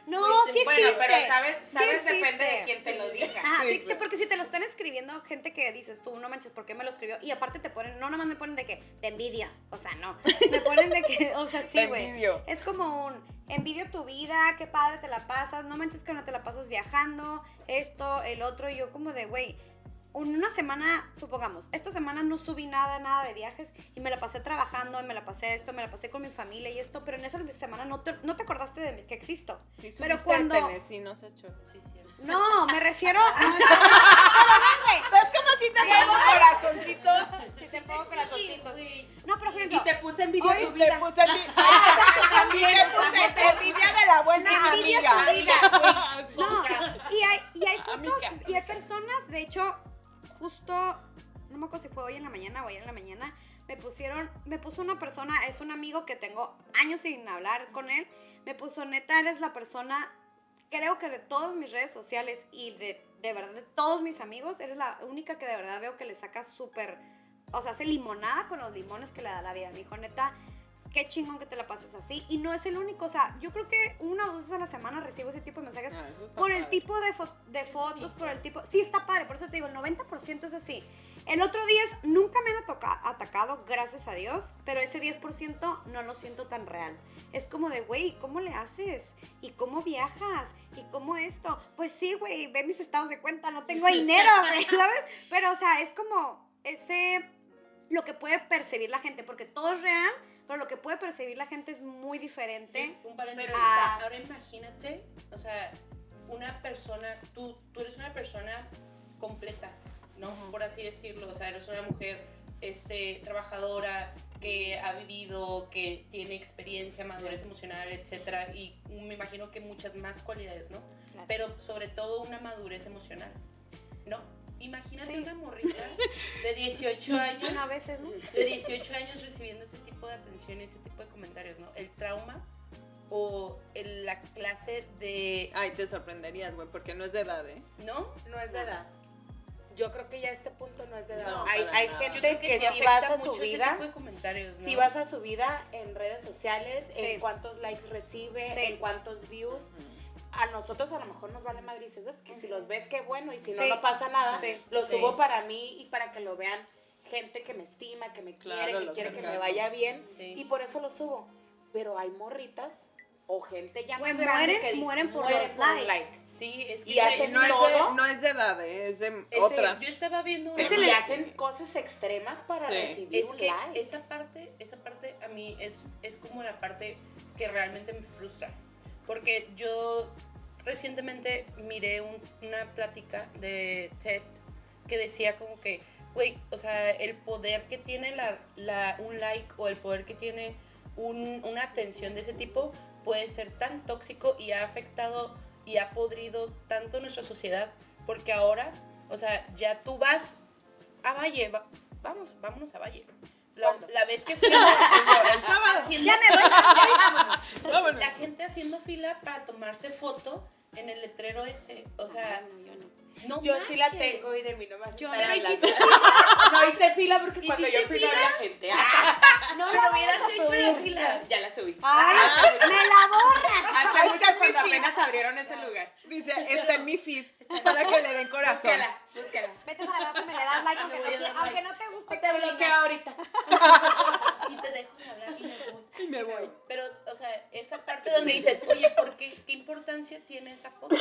No, sí Bueno, existe. pero sabes, Sí sabes existe. depende de quién te lo diga. Ah, sí Sí, existe, claro. porque si te lo están escribiendo gente que dices tú, no manches, ¿por qué me lo escribió? Y aparte te ponen, no nomás me ponen de que te envidia, o sea, no. Me ponen de que, o sea, sí, Te güey. envidio. Es como un, envidio tu vida, qué padre te la pasas, no manches que no te la pasas viajando, esto, el otro, y yo como de, güey, una semana, supongamos, esta semana no subí nada, nada de viajes y me la pasé trabajando, y me la pasé esto, me la pasé con mi familia y esto, pero en esa semana no te, no te acordaste de mí, que existo. Sí, Pero cuando- Tennessee, no se echó. Sí, cierto. No, me refiero... No, Es como si te pongo corazoncito. si te pongo corazoncitos. Sí, No, pero por Y ejemplo, te puse envidia Hoy tu vida. puse envidia. También le puse te envidia de la buena Envidia tu amiga. vida, güey. no, y hay, y hay fotos, y hay personas, de hecho, justo, no me acuerdo si fue hoy en la mañana o ayer en la mañana, me pusieron, me puso una persona, es un amigo que tengo años sin hablar con él, me puso, neta, eres la persona, creo que de todas mis redes sociales y de, de verdad de todos mis amigos, eres la única que de verdad veo que le saca súper, o sea, hace limonada con los limones que le da la vida. Me dijo, neta, qué chingón que te la pases así. Y no es el único, o sea, yo creo que una o dos veces a la semana recibo ese tipo de mensajes Ah, por el tipo de, fo- de fotos, por el tipo... Sí, está padre, por eso te digo, el 90% es así. El otro 10 nunca me han atacado, gracias a Dios, pero ese 10% no lo siento tan real. Es como de, güey, ¿cómo le haces? ¿Y cómo viajas? ¿Y cómo esto? Pues sí, güey, ve mis estados de cuenta, no tengo dinero, ¿sabes? Pero, o sea, es como ese... Lo que puede percibir la gente, porque todo es real, pero lo que puede percibir la gente es muy diferente. Un paréntesis. Ahora imagínate, o sea, una persona, tú, tú eres una persona completa, ¿no? Por así decirlo. O sea, eres una mujer este, trabajadora que ha vivido, que tiene experiencia, madurez emocional, etcétera, y me imagino que muchas más cualidades, ¿no? Pero sobre todo una madurez emocional, ¿no? Imagínate Sí. una morrita de 18 años Una veces, ¿no? de 18 años recibiendo ese tipo de atención, ese tipo de comentarios, ¿no? El trauma o el- la clase de... Ay, te sorprenderías, güey, porque no es de edad, ¿eh? ¿No? No es de edad. Yo creo que ya este punto no es de edad. No, hay hay gente que, sí si vas a su vida, ¿no? si vas a su vida en redes sociales, Sí. en cuántos likes recibe, Sí. en cuántos views. A nosotros a lo mejor nos vale madre y dices, "Ves que si los ves, qué bueno, y si no, Sí. no pasa nada, Sí. lo Sí. subo para mí y para que lo vean gente que me estima, que me Claro, quiere, que quiere que me cercano. vaya bien, Sí. y por eso lo subo. Pero hay morritas o gente ya Güey, más grande mueren- que dice, mueren por mueren los por likes. like. Sí, es que Y sí, hacen no, es todo. de, no es de edad, eh, es de ese- otras. Yo estaba viendo una y hacen cosas extremas para Sí. recibir es un que like. esa parte, esa parte a mí es, es como la parte que realmente me frustra. Porque yo recientemente miré un- una plática de TED que decía como que, güey, o sea, el poder que tiene la, un like o el poder que tiene un- una atención de ese tipo puede ser tan tóxico y ha afectado y ha podrido tanto nuestra sociedad. Porque ahora, o sea, ya tú vas a Valle, va- vamos, vámonos a Valle. La, vez que fuimos el sábado, Ya me voy. Vámonos. la gente haciendo fila para tomarse foto en el letrero ese, o sea, no Yo sí la tengo y de mí no me Yo no dos. No hice fila porque cuando yo ¿Hiciste fui no fila? había gente. Ah, No lo hubieras hecho la fila. ya la subí. Ay, me la borras. Hace mucho cuando apenas abrieron ese lugar. Dice, está en mi feed para que le den corazón. Búscala, búscala. Vete para abajo y me le das like aunque, no, voy a qui- dar aunque like. no te guste. Te bloqueo ahorita. Y te dejo de hablar y me voy. Y me voy. Pero, o sea, esa parte donde dices, oye, ¿por qué? ¿Qué importancia tiene esa foto?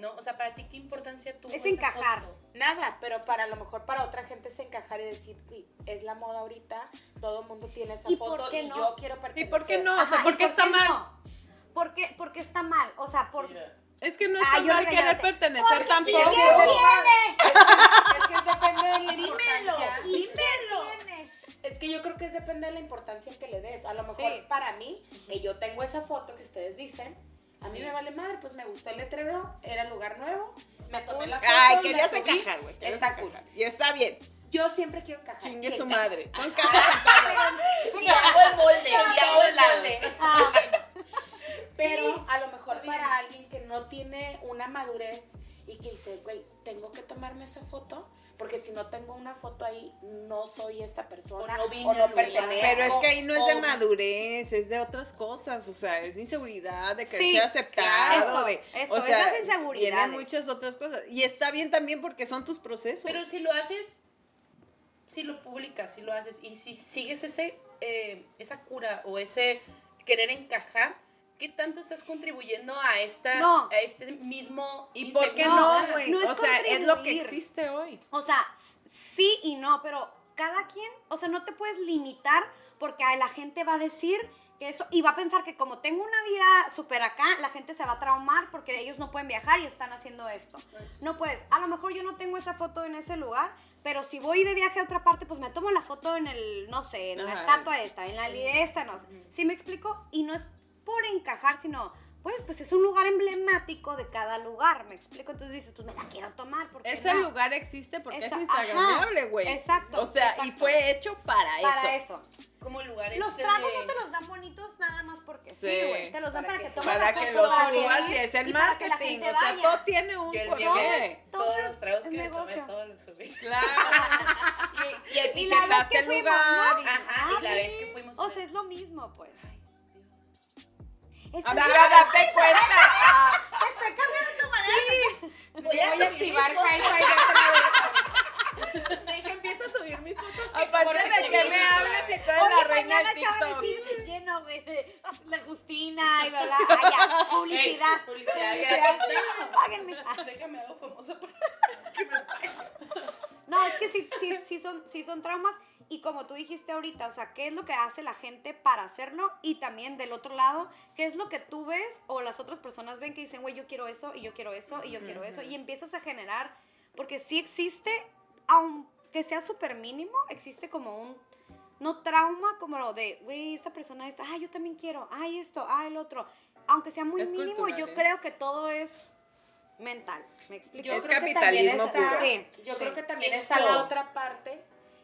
¿No? O sea, para ti, ¿qué importancia tuvo Es encajar. foto? Nada, pero para a lo mejor para otra gente es encajar y decir, "Uy, es la moda ahorita, todo el mundo tiene esa ¿Y por foto qué y no? yo quiero ¿Y pertenecer. por qué no? O sea, Ajá, ¿por ¿y qué está mal? no? ¿Por qué, porque está mal? O sea, por... Mira. Es que no Ah, está yo mal querer pertenecer ¿Por tampoco. qué tiene? Es que depende de la Dímelo, importancia. dímelo. Es que yo creo que es depende de la importancia que le des. A lo mejor Sí. para mí, que yo tengo esa foto que ustedes dicen, a mí Sí. me vale madre, pues me gustó el letrero, era lugar nuevo, me tomé la foto, Ay, querías encajar, güey. Está encajar. cool. Y está bien. Yo siempre quiero encajar. Chingue su madre. No encajas Y hago el molde, y hago el molde. Ah, Pero a lo mejor para alguien que no tiene una madurez y que dice, güey, tengo que tomarme esa foto, porque si no tengo una foto ahí, no soy esta persona O no vine o no pertenezco. Pero es que ahí no es de madurez, es de otras cosas, o sea, es inseguridad, de querer Sí, ser aceptado, claro, de, eso, o sea, esas inseguridades. vienen muchas otras cosas y está bien también porque son tus procesos. Pero si lo haces, si lo publicas, si lo haces y si sigues ese, eh, esa cura o ese querer encajar, ¿qué tanto estás contribuyendo a esta, No. a este mismo ¿Y por qué No, güey? no es o sea, es lo que existe hoy. O sea, sí y no, pero cada quien, o sea, no te puedes limitar porque la gente va a decir que esto, y va a pensar que como tengo una vida súper acá, la gente se va a traumar porque ellos no pueden viajar y están haciendo esto. No puedes. A lo mejor yo no tengo esa foto en ese lugar, pero si voy de viaje a otra parte, pues me tomo la foto en el, no sé, en la Ajá. estatua esta, en la de esta, no sé. ¿Sí me explico? Y no es por encajar, sino, pues, pues es un lugar emblemático de cada lugar, ¿me explico? Entonces dices, pues me la quiero tomar. porque Ese lugar existe porque Esa- es instagramable, güey. exacto, O sea, y exacto. fue hecho para, Para eso. eso. como lugares Los de- tragos no te los dan bonitos nada más porque sí, Sí. güey. te los dan Para para, que que, tomes Para la que foto, lo para subas y es el y para que la marketing. gente O sea, vaya. todo tiene un Yo el porqué. todos es- los tragos que me tomé, todos los subí. Claro. y, y Y la vez etiquetaste que el fuimos, lugar. ¿no? y- Ajá, y la vez que fuimos. O sea, es lo mismo, pues. Amiga, date cuenta. Ah, estoy cambiando tu manera. Voy Voy a activar Hi-Fi. Deja, empiezo a subir mis fotos. Aparte de que me hables y tú eres la reina del TikTok. lleno, güey, de la Justina y bla, bla. Ya, publicidad. Publicidad. Páguenme. Déjame hago famosa para que me paguen. No, es que sí, sí, sí, son, sí son traumas y como tú dijiste ahorita, o sea, ¿qué es lo que hace la gente para hacerlo? Y también del otro lado, ¿qué es lo que tú ves o las otras personas ven que dicen, güey, yo quiero eso y yo quiero eso y yo quiero eso? Y empiezas a generar, porque sí existe, aunque sea súper mínimo, existe como un, no trauma, como de, güey, esta persona está, ah, yo también quiero, ay, esto, ah, el otro. Aunque sea muy Es mínimo, cultural, yo ¿eh? creo que todo es mental. ¿Me explico? Yo Es creo que también capitalismo está, puro. Sí, yo sí. creo que también está la otra parte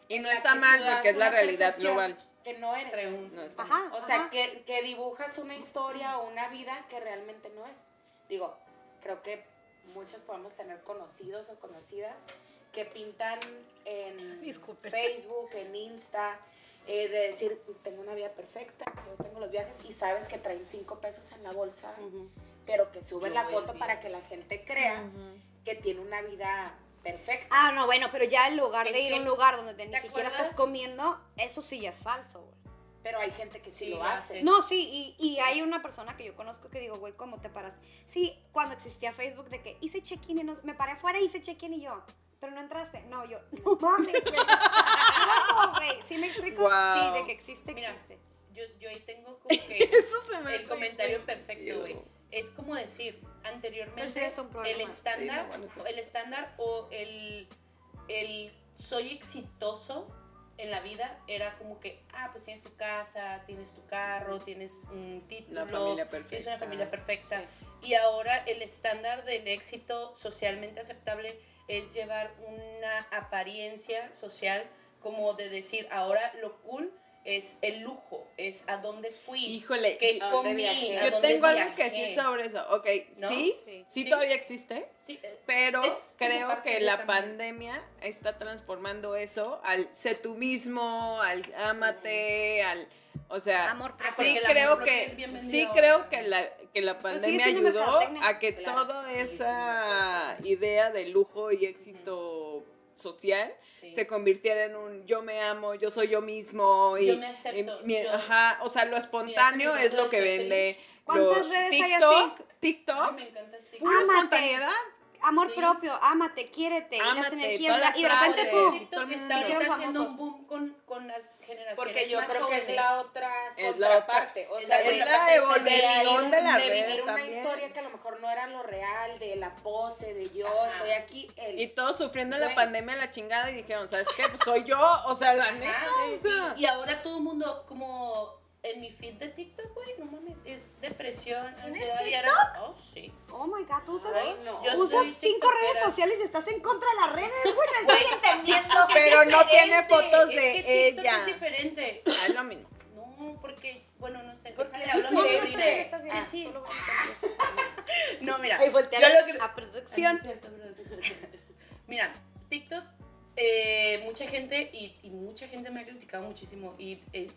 Y no está mal porque es la realidad global. que no eres. No está Ajá. mal. O sea, que, que dibujas una historia o una vida que realmente no es. Digo, creo que muchos podemos tener conocidos o conocidas que pintan en Disculpe. Facebook, en Insta, eh, de decir, tengo una vida perfecta, yo tengo los viajes y sabes que traen cinco pesos en la bolsa, pero que suben Yo la foto para que la gente crea que tiene una vida perfecta. Ah, no, bueno, pero ya en lugar Es de ir a un lugar donde ni ¿te siquiera acuerdas? estás comiendo, eso sí ya es falso, güey. Pero hay gente que sí, Sí, lo hace. No, sí, y, y hay una persona que yo conozco que digo, güey, ¿cómo te paras? Sí, cuando existía Facebook, de que hice check-in y no- me paré afuera, hice check-in y yo, pero no entraste. No, yo, no mames, güey. No, güey. ¿Sí me explico? Guau. Sí, de que existe, Mira, existe. Yo, yo ahí tengo como que Eso se me el comentario perfecto, güey. Es como decir, anteriormente sí es el estándar, Sí, no, bueno, sí. el estándar o el, el soy exitoso en la vida era como que, ah, pues tienes tu casa, tienes tu carro, tienes un título, Una familia perfecta. tienes una familia perfecta. Y ahora el estándar del éxito socialmente aceptable es llevar una apariencia social como de decir, ahora lo cool es el lujo, es a dónde fui, Híjole, qué ¿a dónde comí, viajé? a yo dónde tengo algo que viajé. decir sobre eso. Ok, ¿No? sí, Sí. sí, Sí. todavía existe, Sí, eh, pero Es creo que la también. pandemia está transformando eso al sé tú mismo, al ámate, al... O sea, Amor propio. sí creo que sí creo que la que la pandemia siendo una ayudó a que Claro, toda sí, esa idea de lujo y éxito social sí. se convirtiera en un yo me amo, yo soy yo mismo y Yo me acepto, y mi- yo- ajá, o sea, lo espontáneo Mira, es lo que vende. ¿Cuántas lo- redes hay TikTok, así? Ay, TikTok, me encanta el TikTok. pura espontaneidad. Amor Sí. propio, ámate, quiérete, y las Ámate, energías, todas las y de repente pum, todo está ahorita haciendo un boom con, con las generaciones Porque yo más creo que es jóvenes. la otra Es la contraparte. O sea, la- de es la evolución de las de vivir una también. historia que a lo mejor no era lo real, de la pose, de yo Ajá. estoy aquí. el- Y todos sufriendo la pandemia la chingada y dijeron, ¿sabes qué? Pues soy yo, o sea, la neta, Ajá, o sea. y, y ahora todo el mundo como en mi feed de TikTok, güey, no mames, es depresión, ansiedad y ahora, oh, sí. Oh my god, tú usas, Ay, no. Yo usas soy cinco redes sociales y estás en contra de las redes, güey, no estoy entendiendo. Es Pero no tiene fotos es de que TikTok ella. es diferente. Ah, Es lo mismo. No, porque, bueno, no sé. Porque no, de. Ah, sí. No, mira. Ay, voltea a producción. Mira, TikTok, eh, mucha gente, y, y mucha gente me ha criticado muchísimo y eh,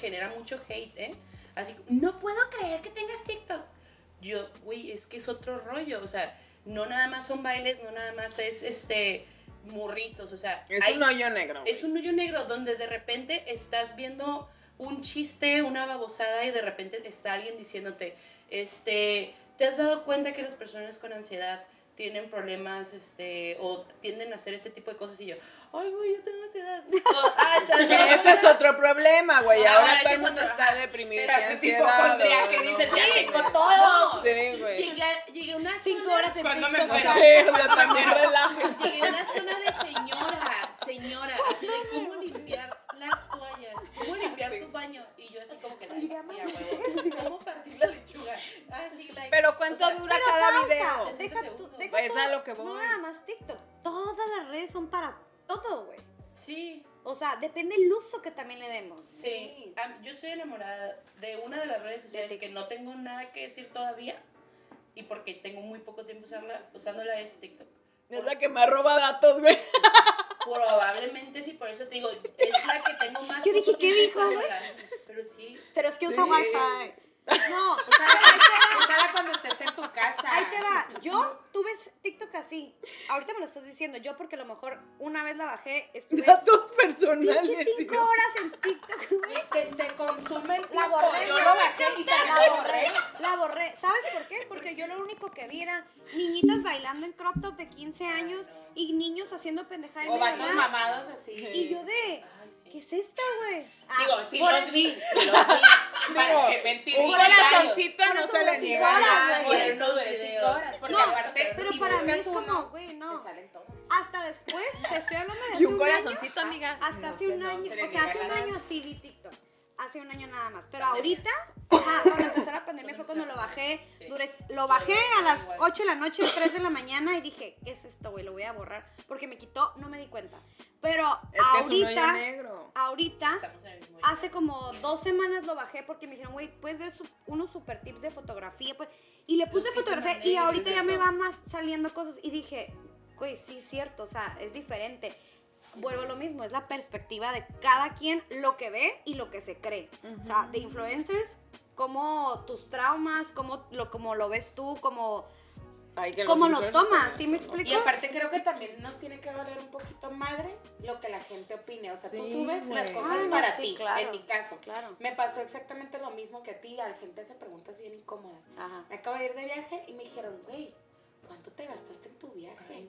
genera mucho hate, ¿eh? Así, no puedo creer que tengas TikTok. Yo, güey, es que es otro rollo, o sea, no nada más son bailes, no nada más es, este, murritos, o sea, Es hay- un hoyo negro. güey. es un hoyo negro donde de repente estás viendo un chiste, una babosada y de repente está alguien diciéndote, este, ¿te has dado cuenta que las personas con ansiedad tienen problemas, este, o tienden a hacer ese tipo de cosas y yo, ay, güey, yo tengo ansiedad. O, "Ah, tal- Que ese es otro problema, güey. Ah, Ahora todo el mundo otro, está deprimido. Pero ese ansiedad, hipocondría que dices, ya tengo todo. Sí, güey. Llegué, llegué a una Cinco horas en Cuando me TikTok. Sí, o empezó- sea, o sea, también relájense. Llegué a una zona de señora, señora, así de cómo limpiar las toallas, cómo limpiar tu baño. Y yo así como que la hacía, huevo. ¿Cómo partir la lechuga? Así, like. Pero ¿cuánto o sea, dura Pero cada pausa, video? 60 deja segundos. deja Es tú- a lo que No voy. nada más TikTok, todas las redes son para todo, güey. Sí, O sea, depende el uso que también le demos. sí. Am- Yo estoy enamorada de una de las redes sociales que no tengo nada que decir todavía. Y porque tengo muy poco tiempo usarla, usándola es TikTok. Es la que me roba datos, güey. Probablemente sí, por eso te digo, es la que tengo más Yo dije, ¿qué dijo, güey? Pero sí, Pero es que usa Sí. Wi-Fi. No, Usala cuando estés en tu casa. ahí te va. Yo, tú ves TikTok así. Ahorita me lo estás diciendo. Yo, porque a lo mejor una vez la bajé, estuve Datos personales. cinco horas en TikTok, güey. Te, te consume el La borré, Yo lo bajé y también La borré, la borré. ¿Sabes por qué? Porque yo lo único que vi era niñitas bailando en crop top de 15 años y niños haciendo pendejada en O vatos mamados así. Y yo de, ay. ¿Qué es esto, güey? Digo, Ah, sí los vi, sí los vi. Para que mentir. Un corazoncito no se le niega Por eso duré cinco horas. Porque No, aparte, pero si para mí es como, güey, te no. salen todos. Hasta después, te estoy hablando de hace Y un año, corazoncito, amiga. Hasta No hace un no año, o sea, hace un año sí vi TikTok. Hace un año nada más. Pero ahorita, ajá, cuando empezó la pandemia fue cuando lo bajé. Sí. Duré, lo bajé a las Igual. 8 de la noche, 3 de la mañana y dije, ¿qué es esto, güey? Lo voy a borrar. Porque me quitó, no me di cuenta. Pero Es que ahorita, negro. ahorita, hace como dos semanas lo bajé porque me dijeron, güey, puedes ver su- unos super tips de fotografía. Pues, y le puse Los fotografía y ahorita ya me van saliendo cosas. Y dije, güey, sí, cierto, o sea, es diferente. Vuelvo a lo mismo, es la perspectiva de cada quien lo que ve y lo que se cree. O sea, de influencers, como tus traumas, como lo, como lo ves tú, como Ay, ¿Cómo lo tomas? ¿Sí me locos. Y aparte creo que también nos tiene que valer un poquito madre lo que la gente opine. O sea, tú Sí, subes las cosas Ah, no, para sí, ti, claro. en mi caso. Claro. Me pasó exactamente lo mismo que a ti. A la gente hace preguntas bien incómodas. Ajá. Me acabo de ir de viaje y me dijeron, güey, ¿cuánto te gastaste en tu viaje?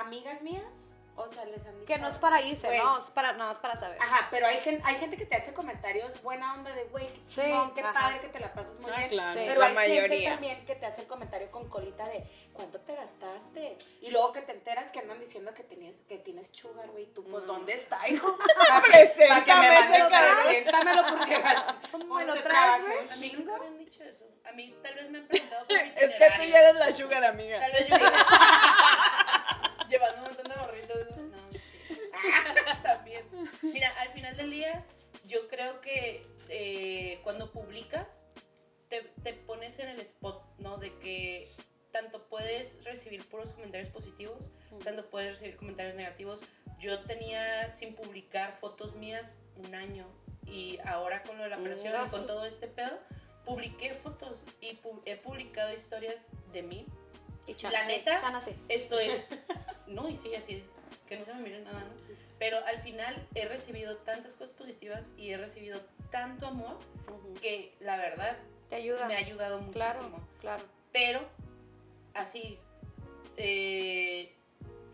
Amigas mías, o sea, les han dicho... Que no es para irse, Güey. no, es para, no, es para saber. Ajá, pero hay gente, hay gente que te hace comentarios buena onda de, güey, qué Sí, chingón, qué ajá. padre que te la pasas muy Ah, bien. claro, Sí. Pero la hay gente mayoría. también que te hace el comentario con colita de ¿cuánto te gastaste? Y luego que te enteras que andan diciendo que tienes, que tienes sugar, güey. Tú, pues, ¿dónde está, hijo? Para que, para que me mande Preséntamelo, preséntamelo porque ¿Cómo hoy me lo traes, A mí nunca chingo. me han dicho eso. A mí tal vez me han preguntado por mi Es que tú ya eres la sugar amiga. Tal vez yo llevando Mira, al final del día, yo creo que eh, cuando publicas, te, te pones en el spot, ¿no? De que tanto puedes recibir puros comentarios positivos, tanto puedes recibir comentarios negativos. Yo tenía sin publicar fotos mías un año y ahora con lo de la operación y con todo este pedo, publiqué fotos y pu- he publicado historias de mí Y Chana, La neta, Chana, sí. Estoy. No, y sí, así. Que no se me miren nada, ¿no? Pero al final he recibido tantas cosas positivas y he recibido tanto amor que la verdad Te ayuda. me ha ayudado muchísimo. Claro, claro. Pero, así, eh,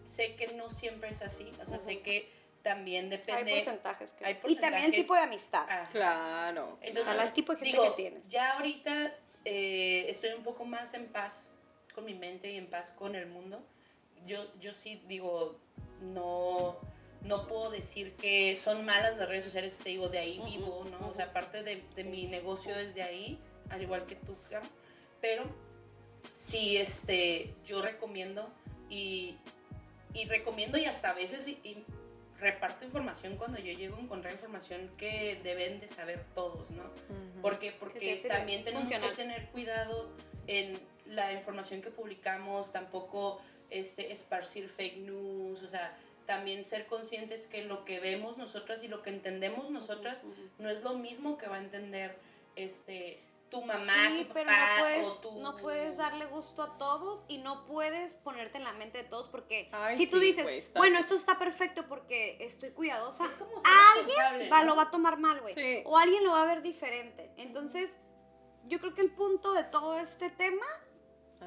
sé que no siempre es así. O sea, sé que también Hay depende. porcentajes. Que... hay Y también el porcentajes. tipo de amistad. Ah, Claro. entonces, Ojalá el tipo de gente digo, que tienes. Ya ahorita eh, estoy un poco más en paz con mi mente y en paz con el mundo. Yo, yo sí digo, no, no puedo decir que son malas las redes sociales, te digo, de ahí vivo, ¿no? O sea, parte de, de mi negocio es de ahí, al igual que tú, Cam. Pero sí, este, yo recomiendo y, y recomiendo y hasta a veces y- y reparto información cuando yo llego a encontrar información que deben de saber todos, ¿no? ¿Por qué? te Porque también tenemos funcional. que tener cuidado en la información que publicamos, tampoco este, esparcir fake news, o sea, también ser conscientes que lo que vemos nosotras y lo que entendemos nosotras no es lo mismo que va a entender este, tu mamá, sí, tu pero papá no puedes, o tu... no puedes darle gusto a todos y no puedes ponerte en la mente de todos porque Ay, si tú sí, dices, bueno, esto está perfecto porque estoy cuidadosa, Es como ser responsable, va, ¿no? lo va a tomar mal, güey. Sí. O alguien lo va a ver diferente. Entonces, yo creo que el punto de todo este tema,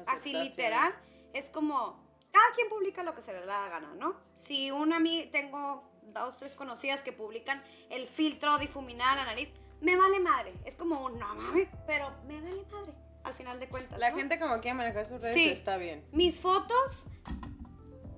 así literal, es como, cada quien publica lo que se le da la gana, ¿no? Si una amiga, tengo dos, tres conocidas que publican el filtro difuminar la nariz, me vale madre. Es como, un, no mames, pero me vale madre, al final de cuentas. La ¿no? gente como quiere manejar sus redes Sí. está bien. Mis fotos,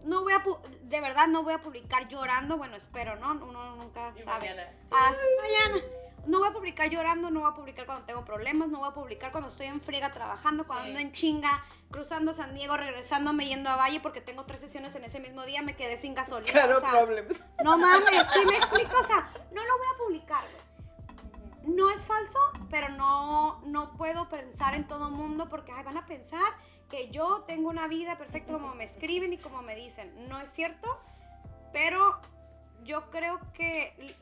no voy a, de verdad no voy a publicar llorando, bueno, espero, ¿no? Uno nunca Y sabe. mañana. Ah, mañana. No voy a publicar llorando, no voy a publicar cuando tengo problemas, no voy a publicar cuando estoy en friega trabajando, cuando Sí. ando en chinga, cruzando San Diego, regresándome yendo a Valle porque tengo tres sesiones en ese mismo día, me quedé sin gasolina. Claro, o sea, problemas. no mames, ¿sí me explico? O sea, no lo voy a publicar. No es falso, pero no, no puedo pensar en todo mundo porque ay, van a pensar que yo tengo una vida perfecta como me escriben y como me dicen. No es cierto, pero yo creo que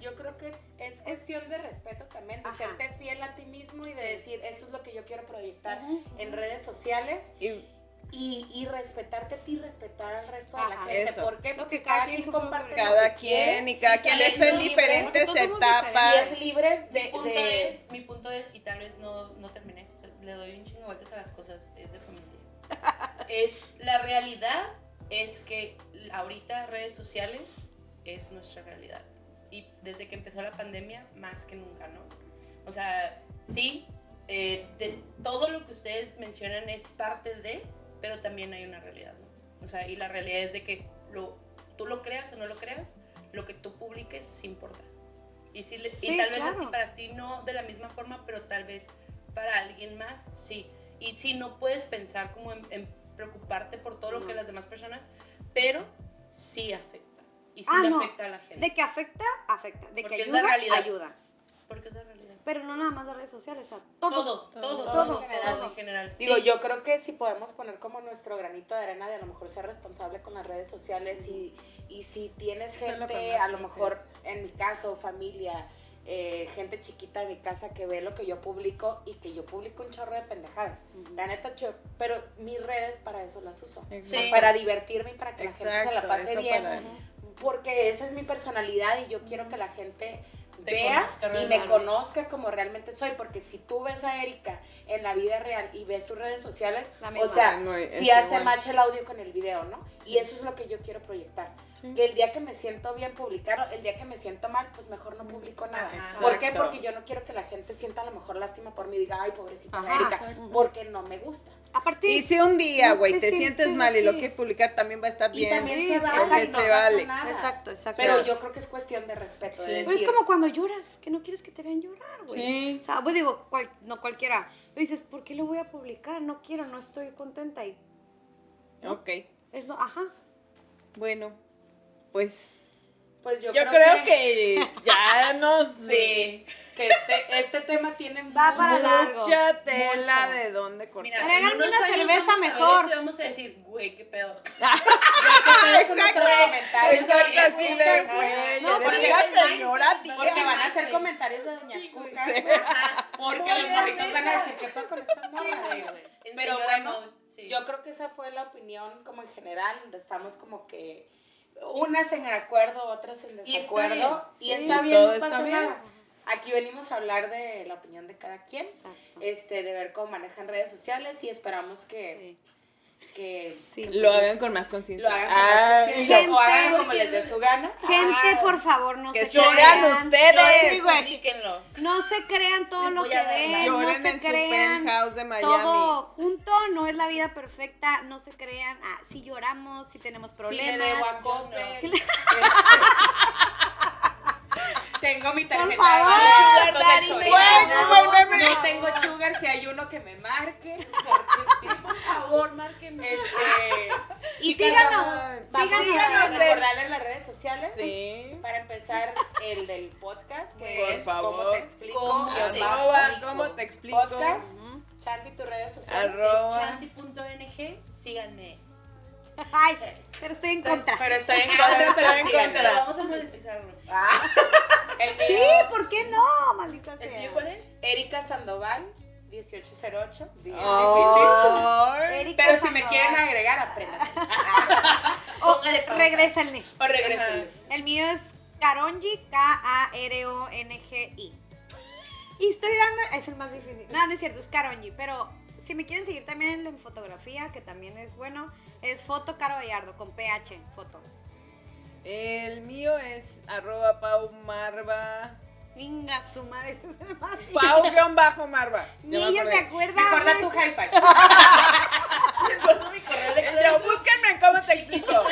Yo creo que es cuestión de respeto también, de Ajá. serte fiel a ti mismo y de Sí. decir, esto es lo que yo quiero proyectar en redes sociales Y y, y respetarte a ti y respetar al resto de la gente. Eso. ¿Por qué? Lo Porque que cada cada quien comparte lo cada que quien quiere y cada quien es en diferentes somos y etapas. es libre de... mi punto de- es, mi punto es, y tal vez no, no terminé, o sea, le doy un chingo de vueltas a las cosas, es de familia. es, la realidad es que ahorita redes sociales es nuestra realidad. Y desde que empezó la pandemia, más que nunca, ¿no? O sea, sí, eh, de todo lo que ustedes mencionan es parte de, pero también hay una realidad, ¿no? O sea, y la realidad es de que lo, tú lo creas o no lo creas, lo que tú publiques sí importa. Y, si le- y Sí, tal vez a ti, claro. para ti no de la misma forma, pero tal vez para alguien más sí. Y sí, no puedes pensar como en, en preocuparte por todo lo que las demás personas, pero sí afecta. Y sí Ah, le no. afecta a la gente. de que afecta, afecta. De Porque que es la ayuda, realidad. ayuda. Porque es la realidad. Pero no nada más de redes sociales, o sea, todo. Todo, todo, todo, todo, todo, en general. todo. En general. Digo, Sí. yo creo que si podemos poner como nuestro granito de arena de a lo mejor ser responsable con las redes sociales y, y si tienes gente, a lo mejor en mi caso, familia, eh, gente chiquita de mi casa que ve lo que yo publico y que yo publico un chorro de pendejadas. La neta, cho- pero mis redes para eso las uso. Exacto. Para divertirme y para que la gente se la Exacto, pase bien. para- Porque esa es mi personalidad y yo quiero que la gente Te vea y me conozca como realmente soy. Porque si tú ves a Erika en la vida real y ves tus redes sociales, La o sea, Ah, si hace igual. match el audio con el video, ¿no? Y eso es lo que yo quiero proyectar. Que el día que me siento bien publicarlo, el día que me siento mal, pues mejor no publico nada. Ajá. ¿Por qué? Porque yo no quiero que la gente sienta a lo mejor lástima por mí y diga, ay, pobrecita Ajá. Erika, porque no me gusta. Aparte, Y si un día, no güey, te te, sientes mal y lo quieres publicar, también va a estar Y bien. también Sí, se vale, porque y no se vale. nada. Exacto, exacto. Pero yo creo que es cuestión de respeto, de. Pero es como cuando lloras, que no quieres que te vean llorar, güey. Sí. O sea, pues digo, cual- no cualquiera. Pero dices, ¿por qué lo voy a publicar? No quiero, no estoy contenta. Y Ok, es no, ajá. bueno, pues pues yo, yo, creo, que... ya no sé. sí, que este, este tema tiene Va para largo. Mucha tela Mucho. de dónde cortar. Mira, unos una cerveza vamos a mejor. y vamos a decir, güey, qué pedo. Exacto. con nuestros comentarios Cucas. güey, No, porque- una señora, tía. Porque van a hacer comentarios de Doña Cucas. Porque los morritos van a decir, ¿qué fue con esta morra? En Pero bueno, sí. Yo creo que esa fue la opinión como en general, donde estamos como que unas en acuerdo, otras en Y está desacuerdo. Y está bien, todo no está bien. nada. Aquí venimos a hablar de la opinión de cada quien, este, de ver cómo manejan redes sociales y esperamos que, que Sí. Lo hagan con más conciencia. lo hagan con Ay, más conciencia Gente, o hagan como les dé su gana. Gente, por favor, no Que se lloran crean. ustedes. Sí, güey. Explíquenlo. No se crean todo Les lo que ven, no se en su crean penthouse de Miami. todo junto, no es la vida perfecta, no se crean, ah, si lloramos, si tenemos Si le problemas. debo a no. este, Tengo mi tarjeta favor. de Sugar crédito daddy, del me Soriana. llamo. Como el meme. No tengo sugar si hay uno que me marque. Porque sí, Por favor, márquenme. Este, Y síganos, síganos. a recordarles las redes sociales. Sí. Para empezar, el del podcast, que Por es favor. ¿Cómo te explico? ¿Cómo te Arroba, ¿cómo te explico? Podcast. Ujú. Chanti, tus redes sociales. Chanti.ng, síganme. Ay, pero estoy en contra. Pero estoy en contra, pero Estoy en contra. Vamos a monetizarlo. El mío, Sí, ¿por qué no, maldita ¿El sea? tuyo cuál es? Erika Sandoval, 1808. Bien Ay. Erika Pero si me quieren agregar, apréndanse. O regrésenle. O regresen. El mío es Karonji, K-A-R-O-N-G-I. Y estoy dando, es el más difícil. No, no es cierto, es Karonji, pero si me quieren seguir también en fotografía, que también es bueno, es Foto Caro Gallardo, con PH, foto. El mío es arroba Pau Marva. Venga, su madre, ese es el más. Pau guion bajo marva. Ni ella se acuerda. Recuerda tu hi-fi. Les mi correo electrónico. Búsquenme en cómo te explico.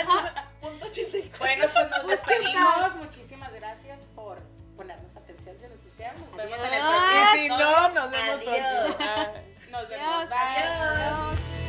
Punto 84. Bueno, pues nos despedimos. Muchísimas gracias por ponernos atención, si nos especial. Nos vemos en el próximo. Si no, nos vemos pronto. Nos vemos. Adiós.